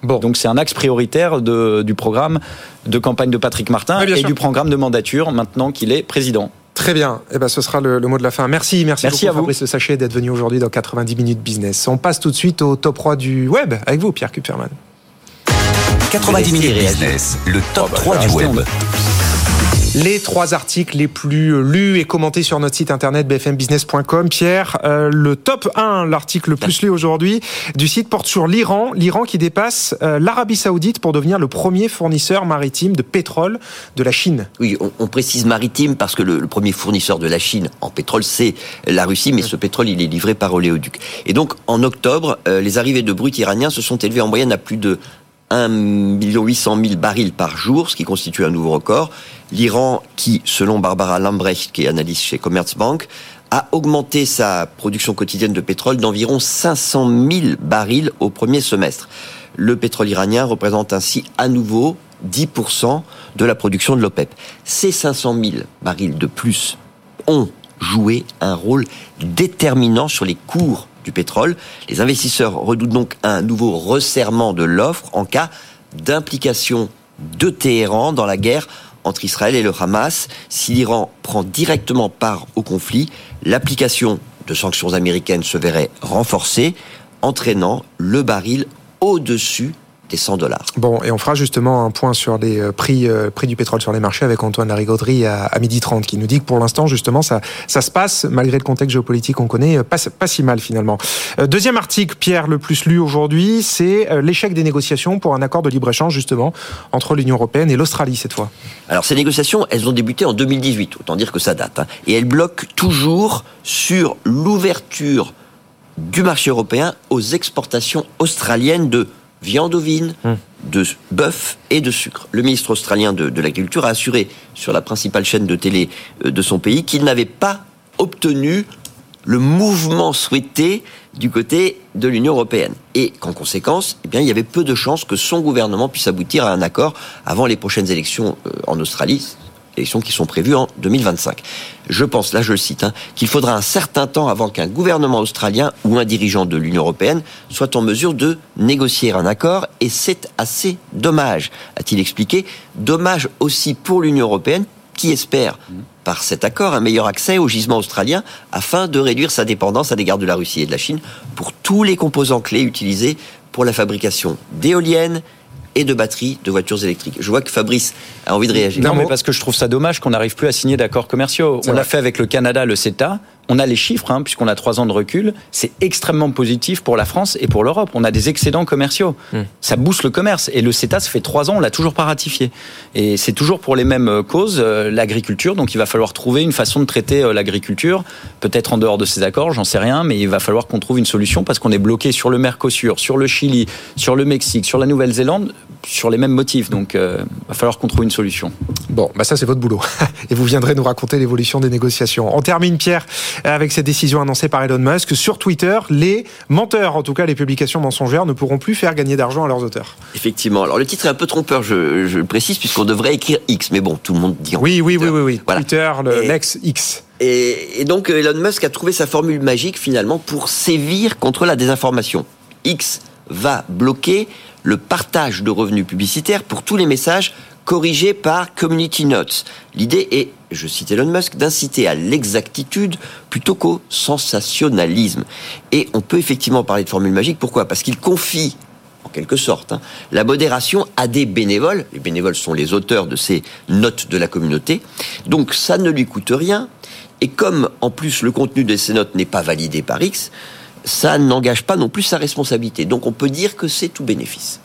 Bon. Donc c'est un axe prioritaire de, du programme de campagne de Patrick Martin et du programme de mandature maintenant qu'il est président. Très bien. Eh ben, ce sera le, mot de la fin. Merci, merci, merci beaucoup, à Fabrice Sachet, d'être venu aujourd'hui dans 90 minutes business. On passe tout de suite au top 3 du web avec vous, Pierre Kupferman. 90 minutes business, le top 3 du web. Les trois articles les plus lus et commentés sur notre site internet bfmbusiness.com. Pierre, euh, le top 1, l'article le plus lu aujourd'hui du site porte sur l'Iran. L'Iran qui dépasse euh, l'Arabie Saoudite pour devenir le premier fournisseur maritime de pétrole de la Chine. Oui, on, précise maritime parce que le, premier fournisseur de la Chine en pétrole, c'est la Russie, mais ce pétrole, il est livré par Oléoduc. Et donc, en octobre, euh, les arrivées de brut iraniens se sont élevées en moyenne à plus de 1 800 000 barils par jour, ce qui constitue un nouveau record. L'Iran, qui, selon Barbara Lambrecht, qui est analyste chez Commerzbank, a augmenté sa production quotidienne de pétrole d'environ 500 000 barils au premier semestre. Le pétrole iranien représente ainsi à nouveau 10% de la production de l'OPEP. Ces 500 000 barils de plus ont joué un rôle déterminant sur les cours du pétrole. Les investisseurs redoutent donc un nouveau resserrement de l'offre en cas d'implication de Téhéran dans la guerre entre Israël et le Hamas. Si l'Iran prend directement part au conflit, l'application de sanctions américaines se verrait renforcée, entraînant le baril au-dessus des 100 dollars. Bon, et on fera justement un point sur les euh, prix, euh, prix du pétrole sur les marchés avec Antoine Larigauderie à, à midi 30 qui nous dit que pour l'instant, justement, ça, ça se passe, malgré le contexte géopolitique qu'on connaît, euh, pas, pas si mal finalement. Euh, deuxième article, Pierre, le plus lu aujourd'hui, c'est l'échec des négociations pour un accord de libre-échange justement entre l'Union Européenne et l'Australie cette fois. Alors ces négociations, elles ont débuté en 2018, autant dire que ça date, hein, et elles bloquent toujours sur l'ouverture du marché européen aux exportations australiennes de viande ovine, hum. de bœuf et de sucre. Le ministre australien de, de l'Agriculture a assuré sur la principale chaîne de télé de son pays qu'il n'avait pas obtenu le mouvement souhaité du côté de l'Union européenne. Et qu'en conséquence, eh bien, il y avait peu de chances que son gouvernement puisse aboutir à un accord avant les prochaines élections en Australie, élections qui sont prévues en 2025. Je pense, là je le cite, hein, qu'il faudra un certain temps avant qu'un gouvernement australien ou un dirigeant de l'Union européenne soit en mesure de négocier un accord, et c'est assez dommage, a-t-il expliqué. Dommage aussi pour l'Union européenne, qui espère, par cet accord, un meilleur accès aux gisements australiens afin de réduire sa dépendance à l'égard de la Russie et de la Chine pour tous les composants clés utilisés pour la fabrication d'éoliennes, et de batteries de voitures électriques. Je vois que Fabrice a envie de réagir. Non, mais parce que je trouve ça dommage qu'on n'arrive plus à signer d'accords commerciaux. On l'a fait avec le Canada, le CETA. On a les chiffres, hein, puisqu'on a trois ans de recul. C'est extrêmement positif pour la France et pour l'Europe. On a des excédents commerciaux. Mm. Ça booste le commerce. Et le CETA, ça fait trois ans, on l'a toujours pas ratifié. Et c'est toujours pour les mêmes causes, euh, l'agriculture. Donc il va falloir trouver une façon de traiter euh, l'agriculture, peut-être en dehors de ces accords, j'en sais rien, mais il va falloir qu'on trouve une solution parce qu'on est bloqué sur le Mercosur, sur le Chili, sur le Mexique, sur la Nouvelle-Zélande, sur les mêmes motifs. Donc il euh, va falloir qu'on trouve une solution. Bon, bah ça c'est votre boulot. et vous viendrez nous raconter l'évolution des négociations. On termine, Pierre, avec cette décision annoncée par Elon Musk. Sur Twitter, les menteurs, en tout cas les publications mensongères, ne pourront plus faire gagner d'argent à leurs auteurs. Effectivement. Alors le titre est un peu trompeur, je, je le précise, puisqu'on devrait écrire X, mais bon, tout le monde dit en Oui, oui, oui, oui, oui. Voilà. Twitter, l'ex X. Et, et donc Elon Musk a trouvé sa formule magique finalement pour sévir contre la désinformation. X va bloquer le partage de revenus publicitaires pour tous les messages corrigés par Community Notes. L'idée est, je cite Elon Musk, d'inciter à l'exactitude plutôt qu'au sensationnalisme. Et on peut effectivement parler de formule magique. Pourquoi? Parce qu'il confie en quelque sorte, hein, la modération à des bénévoles. Les bénévoles sont les auteurs de ces notes de la communauté. Donc ça ne lui coûte rien. Et comme en plus le contenu de ces notes n'est pas validé par X, ça n'engage pas non plus sa responsabilité. Donc on peut dire que c'est tout bénéfice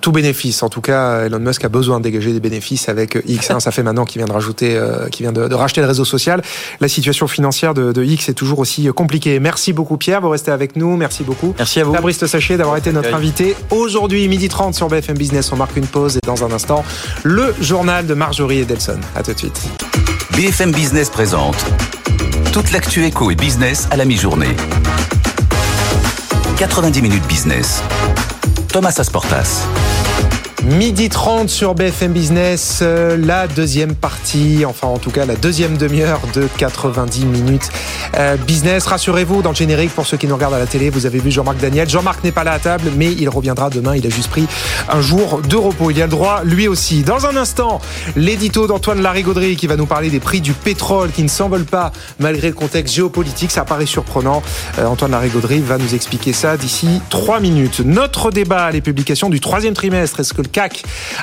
tout bénéfice. En tout cas, Elon Musk a besoin de dégager des bénéfices avec X. Hein, ça fait maintenant qu'il vient de rajouter, euh, qu'il vient de, de, racheter le réseau social. La situation financière de, de, X est toujours aussi compliquée. Merci beaucoup Pierre, vous restez avec nous. Merci beaucoup. Merci à vous. Fabrice Sachet d'avoir été notre invité aujourd'hui midi 30 sur BFM Business. On marque une pause et dans un instant le journal de Marjorie et Delson. À tout de suite. BFM Business présente toute l'actu éco et business à la mi-journée. 90 minutes business. Thomas Asportas. Midi 30 sur BFM Business, euh, la deuxième partie, enfin en tout cas la deuxième demi-heure de 90 minutes euh, business. Rassurez-vous, dans le générique, pour ceux qui nous regardent à la télé, vous avez vu Jean-Marc Daniel. Jean-Marc n'est pas là à table, mais il reviendra demain. Il a juste pris un jour de repos. Il y a le droit, lui aussi. Dans un instant, l'édito d'Antoine Larigauderie qui va nous parler des prix du pétrole qui ne s'envolent pas malgré le contexte géopolitique. Ça paraît surprenant. Euh, Antoine Larigauderie va nous expliquer ça d'ici trois minutes. Notre débat, les publications du troisième trimestre, est-ce que le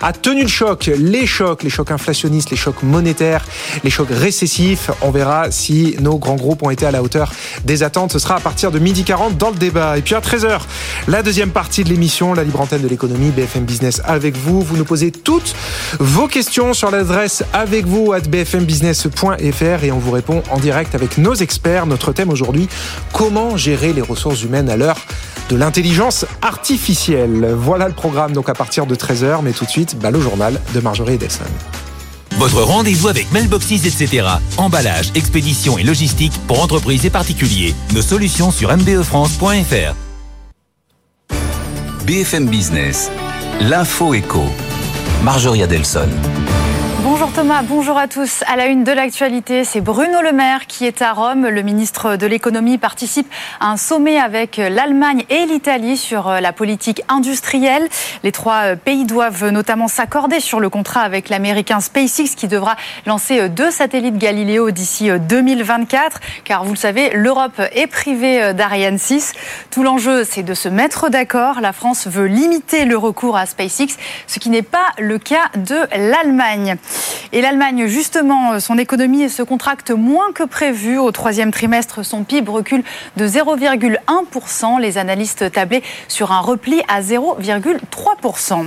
A tenu le choc, les chocs, les chocs inflationnistes, les chocs monétaires, les chocs récessifs. On verra si nos grands groupes ont été à la hauteur des attentes. Ce sera à partir de midi 40 dans le débat. Et puis à 13h, la deuxième partie de l'émission, la libre antenne de l'économie, BFM Business avec vous. Vous nous posez toutes vos questions sur l'adresse avec vous at bfmbusiness.fr et on vous répond en direct avec nos experts. Notre thème aujourd'hui, comment gérer les ressources humaines à l'heure de l'intelligence artificielle. Voilà le programme donc à partir de 13h, mais tout de suite, bah, le journal de Marjorie Edelson. Votre rendez-vous avec Mailboxes, etc. Emballage, expédition et logistique pour entreprises et particuliers. Nos solutions sur mbefrance.fr. BFM Business, l'info éco. Marjorie Adelson. Bonjour Thomas, bonjour à tous. À la une de l'actualité, c'est Bruno Le Maire qui est à Rome. Le ministre de l'économie participe à un sommet avec l'Allemagne et l'Italie sur la politique industrielle. Les trois pays doivent notamment s'accorder sur le contrat avec l'américain SpaceX qui devra lancer deux satellites Galileo d'ici 2024. Car vous le savez, l'Europe est privée d'Ariane 6. Tout l'enjeu, c'est de se mettre d'accord. La France veut limiter le recours à SpaceX, ce qui n'est pas le cas de l'Allemagne. Et l'Allemagne, justement, son économie se contracte moins que prévu. Au troisième trimestre, son PIB recule de 0,1%. Les analystes tablaient sur un repli à 0,3%.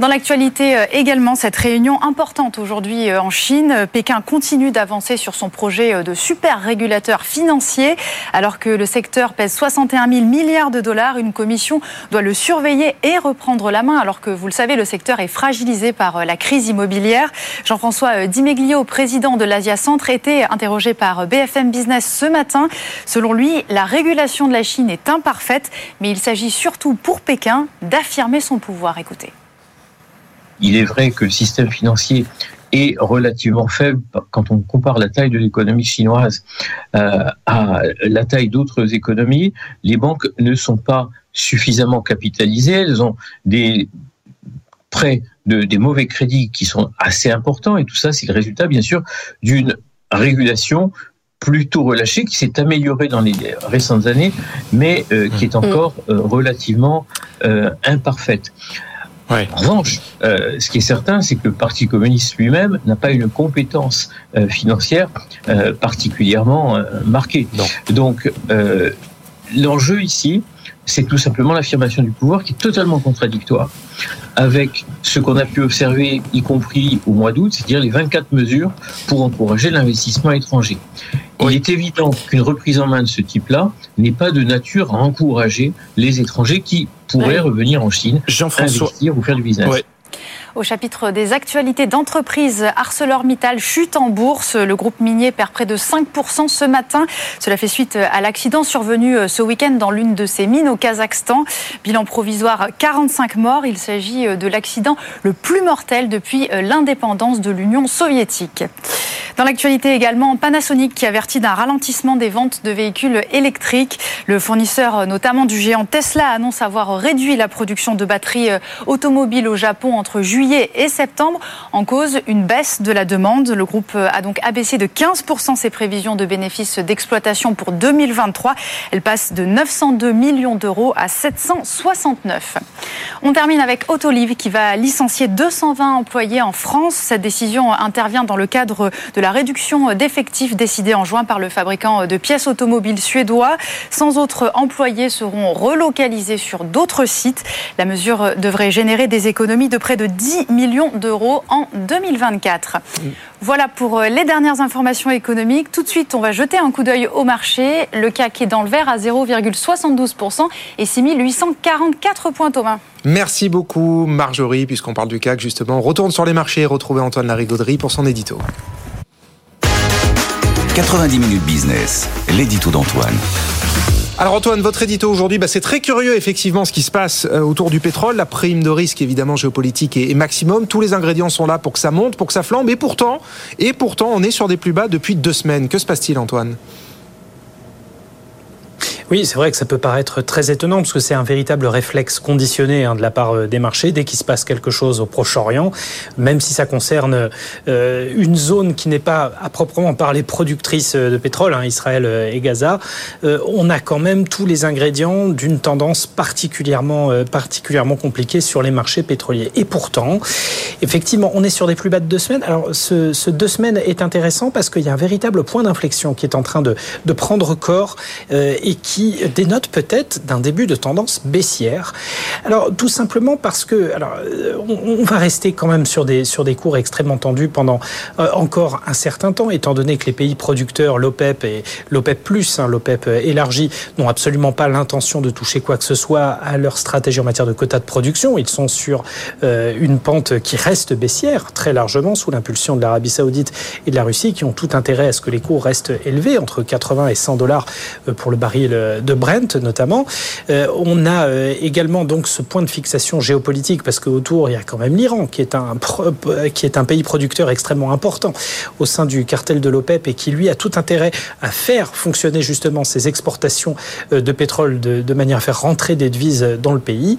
Dans l'actualité également, cette réunion importante aujourd'hui en Chine. Pékin continue d'avancer sur son projet de super régulateur financier. Alors que le secteur pèse 61 000 milliards de dollars, une commission doit le surveiller et reprendre la main. Alors que vous le savez, le secteur est fragilisé par la crise immobilière. Jean-François Dimeglio, président de l'Asia Centre, était interrogé par BFM Business ce matin. Selon lui, la régulation de la Chine est imparfaite, mais il s'agit surtout pour Pékin d'affirmer son pouvoir. Écoutez. Il est vrai que le système financier est relativement faible quand on compare la taille de l'économie chinoise euh, à la taille d'autres économies. Les banques ne sont pas suffisamment capitalisées, elles ont des prêts de, des mauvais crédits qui sont assez importants et tout ça c'est le résultat bien sûr d'une régulation plutôt relâchée qui s'est améliorée dans les récentes années mais euh, qui est encore euh, relativement euh, imparfaite. Ouais. En revanche, euh, ce qui est certain, c'est que le Parti communiste lui-même n'a pas une compétence euh, financière euh, particulièrement marquée. Non. Donc, l'enjeu ici, c'est tout simplement l'affirmation du pouvoir qui est totalement contradictoire avec ce qu'on a pu observer, y compris au mois d'août, c'est-à-dire les 24 mesures pour encourager l'investissement étranger. Il est évident qu'une reprise en main de ce type-là n'est pas de nature à encourager les étrangers qui pourraient revenir en Chine, investir ou faire du business. Ouais. Au chapitre des actualités d'entreprise, ArcelorMittal chute en bourse. Le groupe minier perd près de 5% ce matin. Cela fait suite à l'accident survenu ce week-end dans l'une de ses mines au Kazakhstan. Bilan provisoire 45 morts. Il s'agit de l'accident le plus mortel depuis l'indépendance de l'Union soviétique. Dans l'actualité également, Panasonic qui avertit d'un ralentissement des ventes de véhicules électriques. Le fournisseur notamment du géant Tesla annonce avoir réduit la production de batteries automobiles au Japon entre juillet et septembre en cause une baisse de la demande. Le groupe a donc abaissé de 15% ses prévisions de bénéfices d'exploitation pour 2023. Elle passe de 902 millions d'euros à 769. On termine avec Autoliv qui va licencier 220 employés en France. Cette décision intervient dans le cadre de la réduction d'effectifs décidée en juin par le fabricant de pièces automobiles suédois. Sans autres employés seront relocalisés sur d'autres sites. La mesure devrait générer des économies de près de 10 millions d'euros en 2024. Voilà pour les dernières informations économiques. Tout de suite, on va jeter un coup d'œil au marché. Le CAC est dans le vert à 0,72% et 6844 points, Thomas. Merci beaucoup, Marjorie, puisqu'on parle du CAC, justement. On retourne sur les marchés et retrouver Antoine Larigauderie pour son édito. 90 minutes business, l'édito d'Antoine. Alors Antoine, votre édito aujourd'hui, bah c'est très curieux effectivement ce qui se passe autour du pétrole. La prime de risque évidemment géopolitique est, est, maximum. Tous les ingrédients sont là pour que ça monte, pour que ça flambe. Et pourtant, et pourtant, on est sur des plus bas depuis deux semaines. Que se passe-t-il, Antoine? Oui, c'est vrai que ça peut paraître très étonnant parce que c'est un véritable réflexe conditionné hein, de la part euh, des marchés. Dès qu'il se passe quelque chose au Proche-Orient, même si ça concerne euh, une zone qui n'est pas à proprement parler productrice de pétrole, hein, Israël et Gaza, euh, on a quand même tous les ingrédients d'une tendance particulièrement, euh, particulièrement compliquée sur les marchés pétroliers. Et pourtant, effectivement, on est sur des plus bas de deux semaines. Alors, ce, deux semaines est intéressant parce qu'il y a un véritable point d'inflexion qui est en train de, de prendre corps euh, et qui dénote peut-être d'un début de tendance baissière. Alors, tout simplement parce que, alors, euh, on, va rester quand même sur des, sur des cours extrêmement tendus pendant euh, encore un certain temps, étant donné que les pays producteurs, l'OPEP et l'OPEP+, hein, l'OPEP élargi, n'ont absolument pas l'intention de toucher quoi que ce soit à leur stratégie en matière de quotas de production. Ils sont sur euh, une pente qui reste baissière, très largement sous l'impulsion de l'Arabie Saoudite et de la Russie, qui ont tout intérêt à ce que les cours restent élevés, entre 80 et 100 dollars pour le baril de Brent notamment. Euh, on a euh, également donc ce point de fixation géopolitique, parce qu'autour, il y a quand même l'Iran, qui, est un qui est un pays producteur extrêmement important au sein du cartel de l'OPEP et qui, lui, a tout intérêt à faire fonctionner justement ses exportations de pétrole de, manière à faire rentrer des devises dans le pays.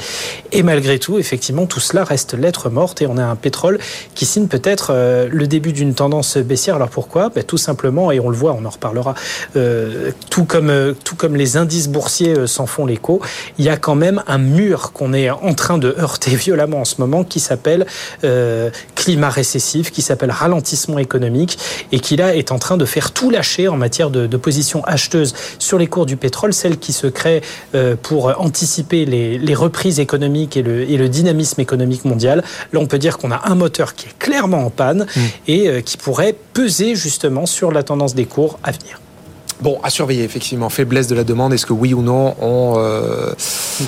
Et malgré tout, effectivement, tout cela reste lettre morte et on a un pétrole qui signe peut-être euh, le début d'une tendance baissière. Alors pourquoi? Ben, Tout simplement, et on le voit, on en reparlera, euh, tout, comme, euh, tout comme les indices boursiers euh, s'en font l'écho, il y a quand même un mur qu'on est en train de heurter violemment en ce moment qui s'appelle euh, climat récessif, qui s'appelle ralentissement économique et qui là est en train de faire tout lâcher en matière de, de position acheteuse sur les cours du pétrole, celle qui se crée euh, pour anticiper les, les reprises économiques et le, et le dynamisme économique mondial. Là, on peut dire qu'on a un moteur qui est clairement en panne mmh. et euh, qui pourrait peser justement sur la tendance des cours à venir. Bon, à surveiller, effectivement. Faiblesse de la demande. Est-ce que oui ou non, on, euh,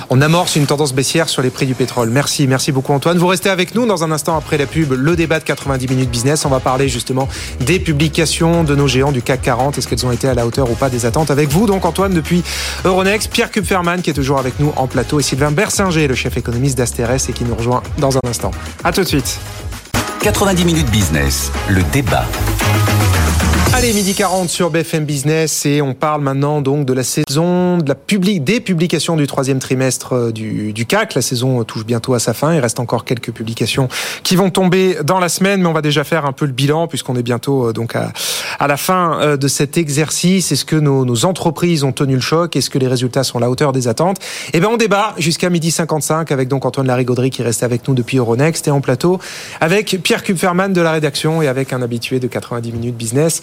on amorce une tendance baissière sur les prix du pétrole? Merci, merci beaucoup Antoine. Vous restez avec nous dans un instant après la pub, le débat de 90 minutes business. On va parler justement des publications de nos géants du CAC 40. Est-ce qu'elles ont été à la hauteur ou pas des attentes avec vous? Donc Antoine depuis Euronext, Pierre Kupferman qui est toujours avec nous en plateau et Sylvain Bersinger, le chef économiste d'Asteres et qui nous rejoint dans un instant. À tout de suite. 90 minutes business, le débat. Allez, midi 40 sur BFM Business et on parle maintenant donc de la saison, de la public, des publications du troisième trimestre euh, du, du, CAC. La saison touche bientôt à sa fin. Il reste encore quelques publications qui vont tomber dans la semaine, mais on va déjà faire un peu le bilan puisqu'on est bientôt euh, donc à, à, la fin euh, de cet exercice. Est-ce que nos, nos, entreprises ont tenu le choc? Est-ce que les résultats sont à la hauteur des attentes? Eh bien, on débat jusqu'à midi 55 avec donc Antoine Larigauderie qui reste avec nous depuis Euronext et en plateau avec Pierre Kupferman de la rédaction et avec un habitué de 90 minutes business.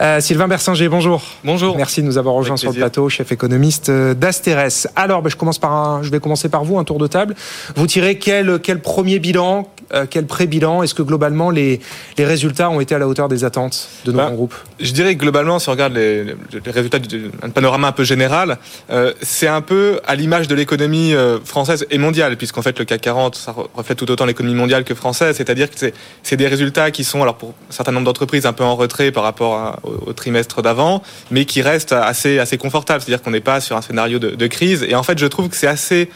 Euh, Sylvain Bersinger, bonjour. Bonjour. Merci de nous avoir rejoints sur le plateau, chef économiste euh, d'Asteres. Alors, ben, je commence par un, je vais commencer par vous, un tour de table. Vous tirez quel, quel premier bilan, euh, quel pré-bilan? Est-ce que globalement les, les résultats ont été à la hauteur des attentes de nos bah, groupes? Je dirais que globalement, si on regarde les, les résultats d'un panorama un peu général, euh, c'est un peu à l'image de l'économie française et mondiale, puisqu'en fait le CAC 40, ça reflète tout autant l'économie mondiale que française, c'est-à-dire que c'est des résultats qui sont, alors pour un certain nombre d'entreprises, un peu en retrait par rapport à, au, trimestre d'avant, mais qui restent assez, assez confortables, c'est-à-dire qu'on n'est pas sur un scénario de, de, crise. Et en fait, je trouve que c'est assez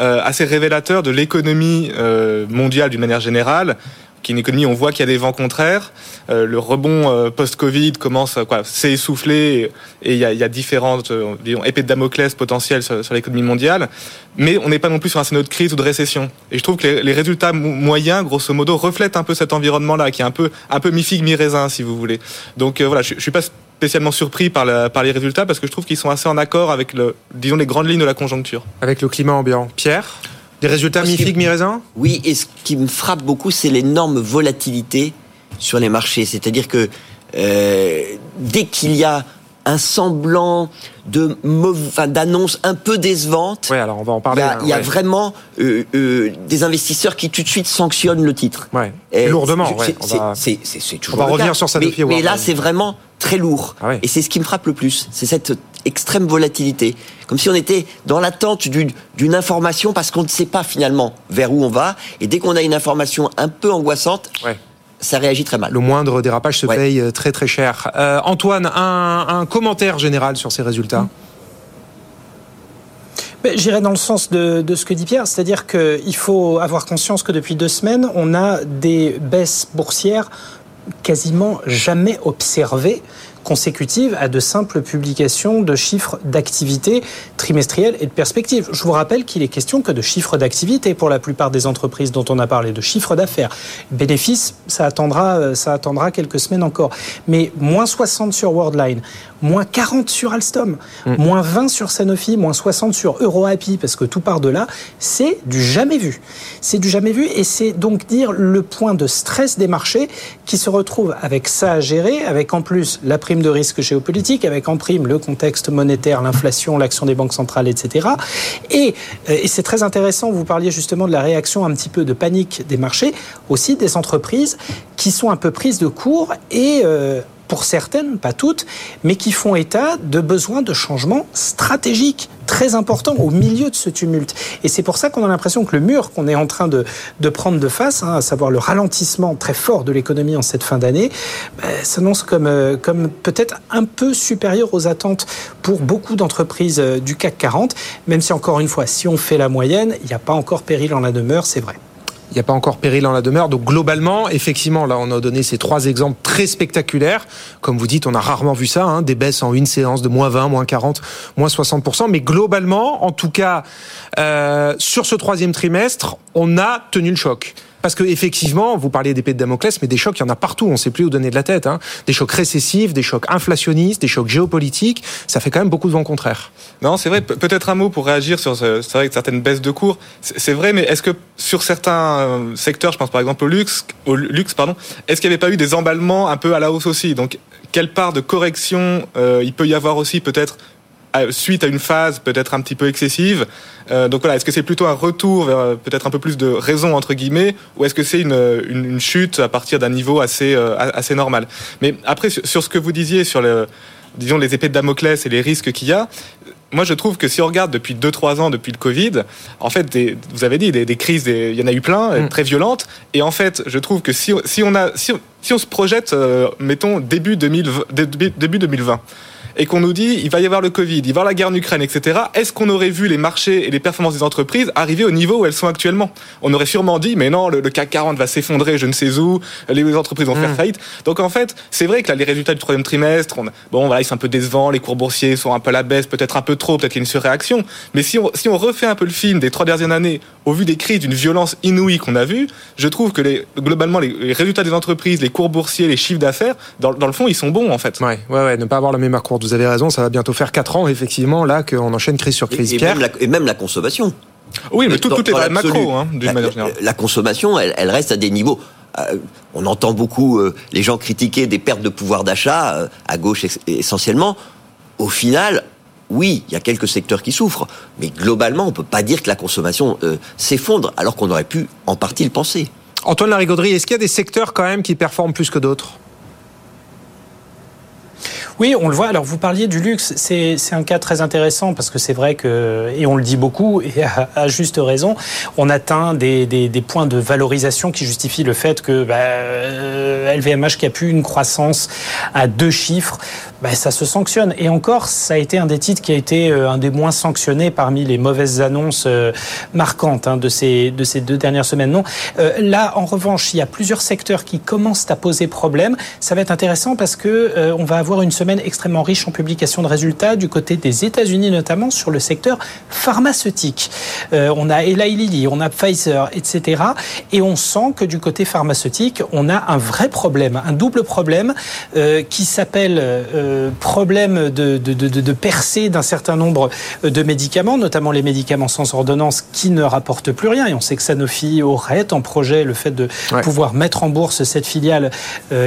euh, assez révélateur de l'économie euh, mondiale d'une manière générale qui est une économie, on voit qu'il y a des vents contraires. Euh, le rebond euh, post-Covid commence à s'est essoufflé et il y a, différentes euh, disons, épées de Damoclès potentielles sur, l'économie mondiale. Mais on n'est pas non plus sur un scénario de crise ou de récession. Et je trouve que les, résultats moyens, grosso modo, reflètent un peu cet environnement-là, qui est un peu, un peu mi-figue, mi-raisin, si vous voulez. Donc voilà, je, je suis pas spécialement surpris par, les résultats parce que je trouve qu'ils sont assez en accord avec, disons, les grandes lignes de la conjoncture. Avec le climat ambiant. Pierre? Des résultats mi-figue, mi-raisin Oui, et ce qui me frappe beaucoup, c'est l'énorme volatilité sur les marchés. C'est-à-dire que euh, dès qu'il y a un semblant de d'annonce un peu décevante. Ouais, alors on va en parler. Il y a, hein, il y a ouais. vraiment euh, euh, des investisseurs qui tout de suite sanctionnent le titre. Ouais. Et lourdement. Ouais, c'est va... toujours. On va revenir cas. sur ça mais. Mais là, c'est vraiment très lourd. Ah ouais. Et c'est ce qui me frappe le plus. C'est cette extrême volatilité. Comme si on était dans l'attente d'une information parce qu'on ne sait pas finalement vers où on va. Et dès qu'on a une information un peu angoissante, ouais ça réagit très mal. Le moindre dérapage se ouais. paye très très cher. Euh, Antoine, un, un, commentaire général sur ces résultats? Mmh. J'irai dans le sens de, de, ce que dit Pierre, c'est-à-dire qu'il faut avoir conscience que depuis deux semaines, on a des baisses boursières quasiment jamais observées consécutive à de simples publications de chiffres d'activité trimestriels et de perspectives. Je vous rappelle qu'il est question que de chiffres d'activité pour la plupart des entreprises dont on a parlé, de chiffres d'affaires. Bénéfices, ça attendra, euh, ça attendra quelques semaines encore. Mais moins 60 sur Worldline, moins 40 sur Alstom, mm. moins 20 sur Sanofi, moins 60 sur EuroAPI, parce que tout part de là, c'est du jamais vu. C'est du jamais vu et c'est donc dire le point de stress des marchés qui se retrouve avec ça à gérer, avec en plus la prime de risque géopolitique, avec en prime le contexte monétaire, l'inflation, l'action des banques centrales, etc. Et, euh, et c'est très intéressant, vous parliez justement de la réaction un petit peu de panique des marchés, aussi des entreprises qui sont un peu prises de court et euh, pour certaines, pas toutes, mais qui font état de besoins de changements stratégiques très importants au milieu de ce tumulte. Et c'est pour ça qu'on a l'impression que le mur qu'on est en train de, de prendre de face, hein, à savoir le ralentissement très fort de l'économie en cette fin d'année, ben, s'annonce comme, euh, comme peut-être un peu supérieur aux attentes pour beaucoup d'entreprises euh, du CAC 40, même si encore une fois, si on fait la moyenne, il n'y a pas encore péril en la demeure, c'est vrai il n'y a pas encore péril en la demeure. Donc globalement, effectivement, là, on a donné ces trois exemples très spectaculaires. Comme vous dites, on a rarement vu ça, hein, des baisses en une séance de moins 20, moins 40, moins 60%. Mais globalement, en tout cas, euh, sur ce troisième trimestre, on a tenu le choc. Parce que effectivement, vous parliez d'épée de Damoclès, mais des chocs, il y en a partout. On ne sait plus où donner de la tête. Hein. Des chocs récessifs, des chocs inflationnistes, des chocs géopolitiques. Ça fait quand même beaucoup de vent contraire. Non, c'est vrai. Peut-être un mot pour réagir sur vrai certaines baisses de cours. C'est vrai, mais est-ce que sur certains euh, secteurs, je pense par exemple au luxe, au luxe, pardon, est-ce qu'il n'y avait pas eu des emballements un peu à la hausse aussi? Donc, quelle part de correction euh, il peut y avoir aussi peut-être suite à une phase peut-être un petit peu excessive. Euh, donc voilà, est-ce que c'est plutôt un retour vers euh, peut-être un peu plus de raison entre guillemets, ou est-ce que c'est une, une, chute à partir d'un niveau assez euh, assez normal? Mais après sur, ce que vous disiez sur le disons les épées de Damoclès et les risques qu'il y a, moi, je trouve que si on regarde depuis 2-3 ans, depuis le Covid, en fait, des, vous avez dit, des, des crises, il y en a eu plein, mm. très violentes. Et en fait, je trouve que si, si on, a, si, si on se projette, mettons, début, 2000, début 2020, et qu'on nous dit il va y avoir le Covid, il va y avoir la guerre en Ukraine, etc., est-ce qu'on aurait vu les marchés et les performances des entreprises arriver au niveau où elles sont actuellement? On aurait sûrement dit mais non, le, CAC 40 va s'effondrer, je ne sais où, les entreprises vont faire mmh. faillite. Donc en fait, c'est vrai que là, les résultats du troisième trimestre, bon voilà, ils sont un peu décevants, les cours boursiers sont un peu à la baisse, peut-être un peu trop, peut-être qu'il y a une surréaction. Mais si on, si on refait un peu le film des trois dernières années, au vu des crises d'une violence inouïe qu'on a vue, je trouve que les, globalement les, résultats des entreprises, les cours boursiers, les chiffres d'affaires, dans, dans, le fond, ils sont bons en fait. Ouais, ouais, ouais, ne pas avoir la même courbe vous avez raison, ça va bientôt faire 4 ans, effectivement, là, qu'on enchaîne crise sur crise. Et, Même, la, et même la consommation. Oui, mais tout, tout est macro, hein, d'une manière générale. La consommation, elle, elle, reste à des niveaux. Euh, on entend beaucoup euh, les gens critiquer des pertes de pouvoir d'achat, euh, à gauche essentiellement. Au final, oui, il y a quelques secteurs qui souffrent, mais globalement, on ne peut pas dire que la consommation s'effondre, alors qu'on aurait pu en partie le penser. Antoine Larigauderie, est-ce qu'il y a des secteurs quand même qui performent plus que d'autres? Oui, on le voit. Alors, vous parliez du luxe. C'est un cas très intéressant parce que c'est vrai que, et on le dit beaucoup, et à, juste raison, on atteint des, des, des, points de valorisation qui justifient le fait que bah, LVMH, euh, qui a pu une croissance à deux chiffres, bah, ça se sanctionne. Et encore, ça a été un des titres qui a été euh, un des moins sanctionnés parmi les mauvaises annonces euh, marquantes hein, de, ces, de ces deux dernières semaines. Non. là, en revanche, il y a plusieurs secteurs qui commencent à poser problème. Ça va être intéressant parce que on va avoir une extrêmement riche en publications de résultats du côté des États-Unis, notamment sur le secteur pharmaceutique. Euh, on a Eli Lilly, on a Pfizer, etc. Et on sent que du côté pharmaceutique, on a un vrai problème, un double problème euh, qui s'appelle euh, problème de, de, de, de percée d'un certain nombre de médicaments, notamment les médicaments sans ordonnance qui ne rapportent plus rien. Et on sait que Sanofi aurait en projet le fait de pouvoir mettre en bourse cette filiale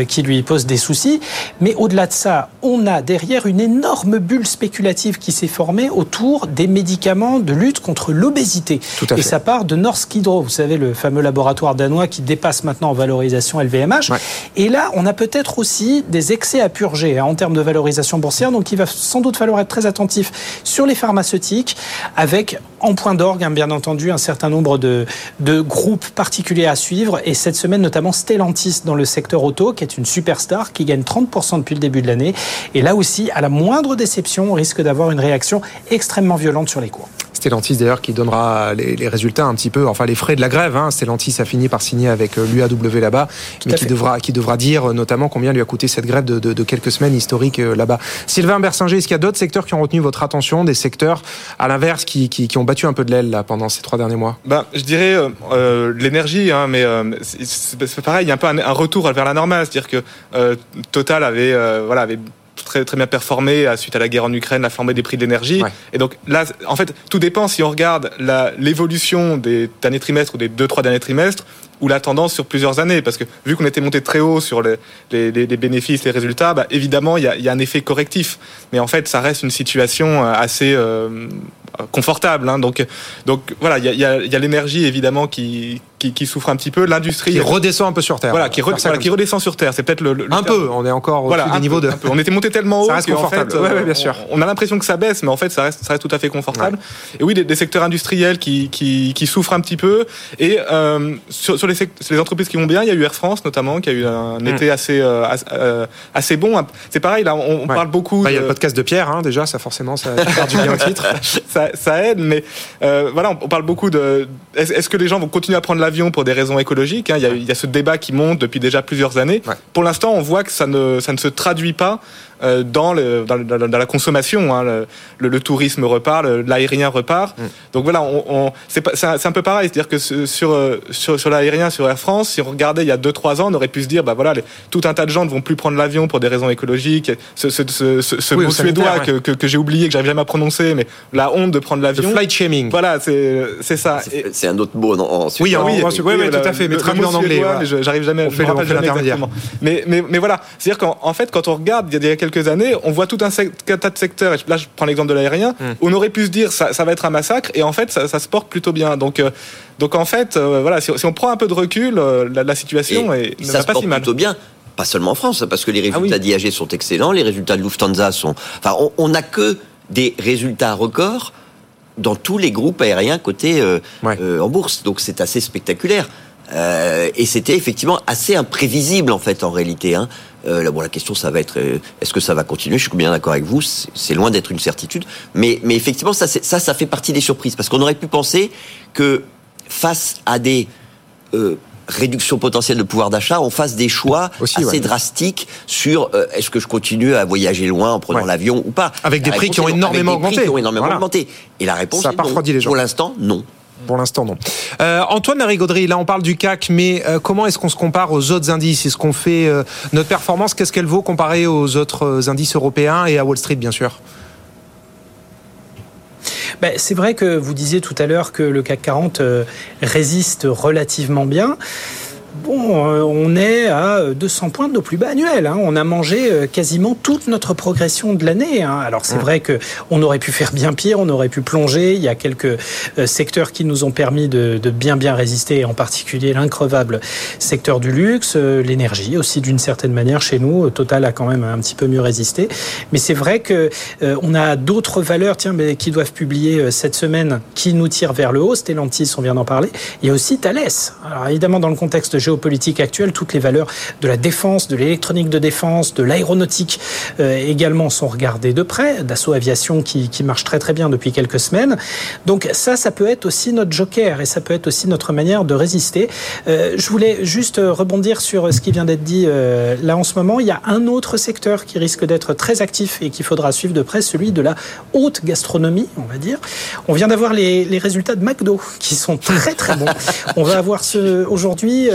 qui lui pose des soucis. Mais au-delà de ça, on a derrière une énorme bulle spéculative qui s'est formée autour des médicaments de lutte contre l'obésité. Et ça part de Norsk Hydro, vous savez, le fameux laboratoire danois qui dépasse maintenant en valorisation LVMH. Et là, on a peut-être aussi des excès à purger hein, en termes de valorisation boursière. Donc, il va sans doute falloir être très attentif sur les pharmaceutiques avec en point d'orgue, hein, bien entendu, un certain nombre de, de groupes particuliers à suivre. Et cette semaine, notamment Stellantis dans le secteur auto, qui est une superstar, qui gagne 30% depuis le début de l'année. Et là aussi, à la moindre déception, on risque d'avoir une réaction extrêmement violente sur les cours. Stellantis d'ailleurs qui donnera les, résultats un petit peu, enfin les frais de la grève. Hein. Stellantis a fini par signer avec euh, l'UAW là-bas, mais qui devra, qui devra dire notamment combien lui a coûté cette grève de, de, quelques semaines historiques là-bas. Sylvain Bersinger, est-ce qu'il y a d'autres secteurs qui ont retenu votre attention, des secteurs à l'inverse qui, qui, qui, ont battu un peu de l'aile là pendant ces trois derniers mois? Ben, je dirais euh, l'énergie, hein, mais c'est pareil, il y a un peu un, un retour vers la normale, c'est-à-dire que Total avait, voilà, avait très, très bien performé suite à la guerre en Ukraine, la flambée des prix de l'énergie. Et donc là, en fait, tout dépend si on regarde l'évolution des derniers trimestres ou des deux, trois derniers trimestres ou la tendance sur plusieurs années. Parce que vu qu'on était monté très haut sur les, les, les bénéfices, les résultats, bah, évidemment, il y a, y a, un effet correctif. Mais en fait, ça reste une situation euh, assez euh, confortable. Hein. Donc, donc voilà, il y a, y a l'énergie évidemment qui, qui, qui, souffre un petit peu. L'industrie qui redescend un peu sur terre. Voilà, qui, qui redescend sur terre. C'est peut-être le, un peu. On est encore au voilà, des niveaux de. On était monté tellement haut. Ça reste confortable. En fait, ouais, bien sûr. On, a l'impression que ça baisse, mais en fait, ça reste, ça reste tout à fait confortable. Et oui, des, des, secteurs industriels qui, qui, qui souffrent un petit peu. Et euh, sur, sur, les, sur, les, entreprises qui vont bien, il y a eu Air France notamment, qui a eu un mm. été assez euh, euh, assez bon. C'est pareil là, on, on parle beaucoup. Bah, il y a le podcast de Pierre, hein, déjà, ça forcément, ça fait du bien au titre. ça, ça aide, mais euh, voilà, on, parle beaucoup de. Est-ce que les gens vont continuer à prendre l'avion pour des raisons écologiques hein? Il, y a, il, y a, ce débat qui monte depuis déjà plusieurs années. Pour l'instant, on voit que ça ne, ça ne se traduit pas dans, le, dans, dans, la consommation. Hein. Le, le, tourisme repart, l'aérien repart. Mm. Donc voilà, on, on c'est un peu pareil. C'est-à-dire que sur, euh, sur, sur l'aérien, sur Air France, si on regardait il y a 2-3 ans, on aurait pu se dire, bah voilà, les, tout un tas de gens ne vont plus prendre l'avion pour des raisons écologiques. Ce, ce, ce, ce mot suédois que, que, que j'ai oublié, que j'arrive jamais à prononcer, mais la honte de prendre l'avion. Flight shaming. Voilà, c'est ça. C'est un autre mot en, en Oui, en, oui, oui, oui, tout à fait, mais traduit en anglais. J'arrive jamais à faire l'intermédiaire. Mais, mais, mais voilà, c'est-à-dire qu'en fait, quand on regarde, il y a quelques années, on voit tout un tas de secteurs, et là je prends l'exemple de l'aérien, hmm. on aurait pu se dire ça, ça va être un massacre, et en fait ça, ça se porte plutôt bien. Donc, euh, donc en fait, euh, voilà, si, si, on prend un peu de recul, euh, la, la, situation et est, ça ne va pas se si mal. plutôt bien pas seulement en France, parce que les résultats ah oui. d'IAG sont excellents, les résultats de Lufthansa sont... Enfin, on n'a que des résultats records dans tous les groupes aériens cotés euh, ouais. euh, en bourse. Donc c'est assez spectaculaire. Euh, et c'était effectivement assez imprévisible en fait en réalité. Hein. Euh, bon, la question, ça va être euh, est-ce que ça va continuer? Je suis bien d'accord avec vous. C'est loin d'être une certitude, mais, mais effectivement, ça, ça, ça fait partie des surprises parce qu'on aurait pu penser que face à des euh, réduction potentielle de pouvoir d'achat, on fasse des choix Aussi, assez ouais. drastiques sur euh, est-ce que je continue à voyager loin en prenant Ouais. l'avion ou pas? Avec des prix qui ont non. énormément Avec des prix augmenté. qui ont énormément Voilà. augmenté. Et la réponse Ça est non. Pour l'instant, non. Pour l'instant, non. Euh, Antoine Larigauderie, là on parle du CAC, mais euh, comment est-ce qu'on se compare aux autres indices? Est-ce qu'on fait euh, notre performance? Qu'est-ce qu'elle vaut comparée aux autres euh, indices européens et à Wall Street, bien sûr? Ben, c'est vrai que vous disiez tout à l'heure que le CAC 40 euh, résiste relativement bien. Bon, euh, on est à 200 points de nos plus bas annuels. Hein. On a mangé euh, quasiment toute notre progression de l'année. Hein. Alors c'est Mmh. vrai que on aurait pu faire bien pire, on aurait pu plonger. Il y a quelques euh, secteurs qui nous ont permis de, de bien bien résister, en particulier l'increvable secteur du luxe, euh, l'énergie aussi d'une certaine manière chez nous. Total a quand même un petit peu mieux résisté. Mais c'est vrai que euh, on a d'autres valeurs, tiens, mais qui doivent publier euh, cette semaine, qui nous tirent vers le haut. Stellantis, on vient d'en parler. Il y a aussi Thales. Alors évidemment, dans le contexte géopolitique actuel, toutes les valeurs de la défense, de l'électronique de défense, de l'aéronautique euh, également sont regardées de près. Dassault Aviation qui, qui marche très très bien depuis quelques semaines. Donc ça, ça peut être aussi notre joker et ça peut être aussi notre manière de résister. Euh, je voulais juste euh, rebondir sur ce qui vient d'être dit euh, là en ce moment. Il y a un autre secteur qui risque d'être très actif et qu'il faudra suivre de près, celui de la haute gastronomie, on va dire. On vient d'avoir les, les résultats de McDo qui sont très très bons. on va avoir ce aujourd'hui,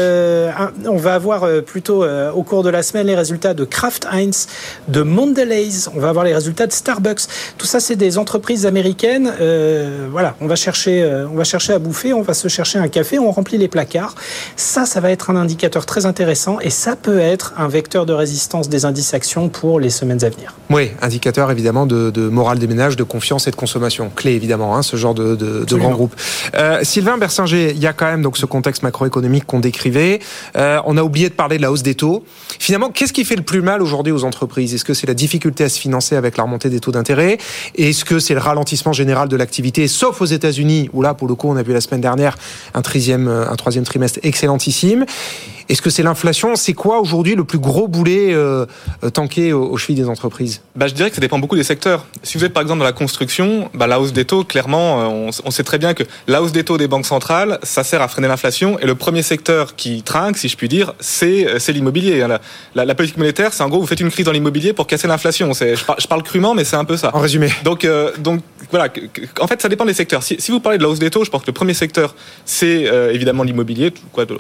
on va avoir euh, plutôt euh, au cours de la semaine les résultats de Kraft Heinz, de Mondelez. On va avoir les résultats de Starbucks. Tout ça, c'est des entreprises américaines. Euh, voilà, on va chercher, euh, on va chercher à bouffer, on va se chercher un café, on remplit les placards. Ça, ça va être un indicateur très intéressant et ça peut être un vecteur de résistance des indices actions pour les semaines à venir. Oui, indicateur évidemment de, de morale des ménages, de confiance et de consommation. Clé évidemment, hein, ce genre de, de, de grand groupe. Euh, Sylvain Bersinger, il y a quand même donc ce contexte macroéconomique qu'on décrivait. Euh, on a oublié de parler de la hausse des taux. Finalement, qu'est-ce qui fait le plus mal aujourd'hui aux entreprises? Est-ce que c'est la difficulté à se financer avec la remontée des taux d'intérêt? Est-ce que c'est le ralentissement général de l'activité, sauf aux États-Unis où là, pour le coup, on a vu la semaine dernière un, troisième trimestre excellentissime? Est-ce que c'est l'inflation? C'est quoi aujourd'hui le plus gros boulet euh, tanké aux, chevilles des entreprises? Bah, Je dirais que ça dépend beaucoup des secteurs. Si vous êtes par exemple dans la construction, bah, la hausse des taux, clairement, on, on, sait très bien que la hausse des taux des banques centrales, ça sert à freiner l'inflation. Et le premier secteur qui trinque, si je puis dire, c'est l'immobilier. La, la, la, politique monétaire, c'est en gros, vous faites une crise dans l'immobilier pour casser l'inflation. Je, je parle crûment, mais c'est un peu ça. En résumé. Donc, euh, donc voilà, en fait, ça dépend des secteurs. Si, si, vous parlez de la hausse des taux, je pense que le premier secteur, c'est euh, évidemment l'immobilier,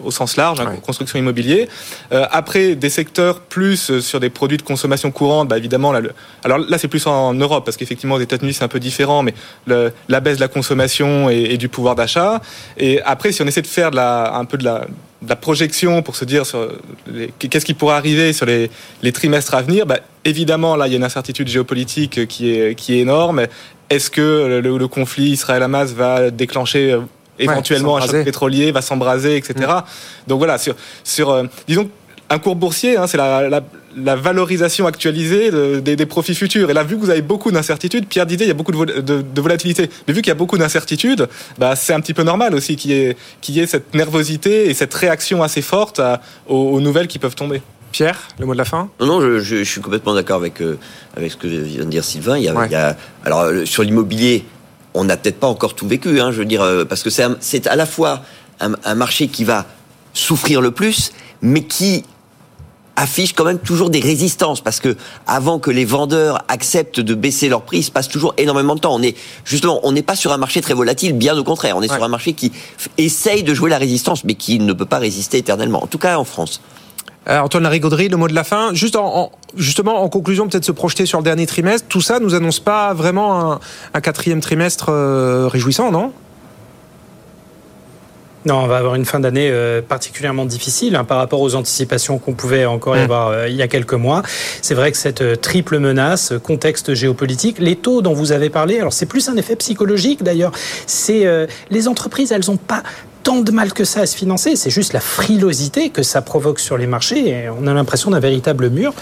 au sens large, hein, construction immobilier. Euh, après, des secteurs plus euh, sur des produits de consommation courante, bah, évidemment, là, le, alors là, c'est plus en Europe, parce qu'effectivement, aux États-Unis, c'est un peu différent, mais le, la baisse de la consommation et, et du pouvoir d'achat. Et après, si on essaie de faire de la, un peu de la, de la projection pour se dire qu'est-ce qui pourrait arriver sur les, les trimestres à venir, bah, évidemment, là, il y a une incertitude géopolitique qui est, qui est énorme. Est-ce que le, le conflit Israël-Hamas va déclencher euh, éventuellement un choc pétrolier, va s'embraser, etc. Mm. Donc voilà, sur, sur euh, disons, un cours boursier, hein, c'est la, la, la, valorisation actualisée de, des, des, profits futurs. Et là, vu que vous avez beaucoup d'incertitudes, Pierre disait, il y a beaucoup de, de, de volatilité. Mais vu qu'il y a beaucoup d'incertitudes, bah, c'est un petit peu normal aussi qu'il y, ait, qu'il y ait cette nervosité et cette réaction assez forte à, aux, aux nouvelles qui peuvent tomber. Pierre, le mot de la fin? Non, non, je, je, je suis complètement d'accord avec, euh, avec ce que vient de dire Sylvain. Il y a, ouais. il y a alors, sur l'immobilier, on n'a peut-être pas encore tout vécu, hein, je veux dire, euh, parce que c'est à la fois un, un, marché qui va souffrir le plus, mais qui affiche quand même toujours des résistances parce que avant que les vendeurs acceptent de baisser leur prix, il se passe toujours énormément de temps. On est justement, on n'est pas sur un marché très volatile, bien au contraire. On est ouais. sur un marché qui essaye de jouer la résistance, mais qui ne peut pas résister éternellement. En tout cas, en France. Euh, Antoine Larigauderie, le mot de la fin. Juste en, en, justement, en conclusion, peut-être se projeter sur le dernier trimestre. Tout ça nous annonce pas vraiment un, un quatrième trimestre euh, réjouissant, non? Non, on va avoir une fin d'année euh, particulièrement difficile hein, par rapport aux anticipations qu'on pouvait encore y mmh. avoir euh, il y a quelques mois. C'est vrai que cette euh, triple menace, contexte géopolitique, les taux dont vous avez parlé, alors c'est plus un effet psychologique d'ailleurs. C'est euh, les entreprises, elles ont pas tant de mal que ça à se financer, c'est juste la frilosité que ça provoque sur les marchés. Et on a l'impression d'un véritable mur.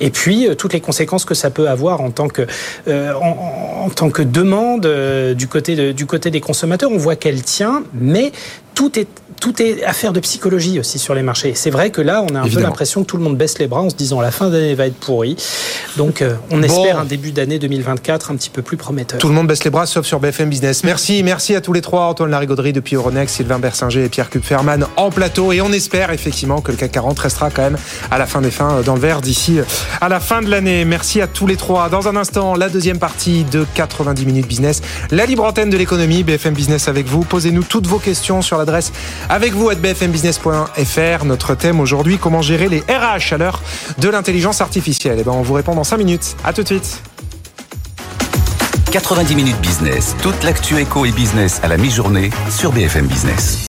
Et puis euh, toutes les conséquences que ça peut avoir en tant que euh, en, en, tant que demande euh, du côté de, du côté des consommateurs. On voit qu'elle tient, mais tout est tout est affaire de psychologie aussi sur les marchés. C'est vrai que là, on a un Évidemment. peu l'impression que tout le monde baisse les bras en se disant la fin d'année va être pourrie. Donc, euh, on bon. espère un début d'année 2024 un petit peu plus prometteur. Tout le monde baisse les bras, sauf sur BFM Business. Merci, merci à tous les trois, Antoine Larigauderie depuis Euronext, Sylvain Bersinger et Pierre Kupferman en plateau. Et on espère effectivement que le CAC 40 restera quand même à la fin des fins dans le vert d'ici à la fin de l'année. Merci à tous les trois. Dans un instant, la deuxième partie de 90 minutes business, la libre antenne de l'économie, BFM Business avec vous. Posez-nous toutes vos questions sur avec vous à bfmbusiness.fr. Notre thème aujourd'hui, comment gérer les RH à l'heure de l'intelligence artificielle. Et eh ben, on vous répond dans 5 minutes. À tout de suite. 90 minutes business, toute l'actu éco et business à la mi-journée sur BFM Business.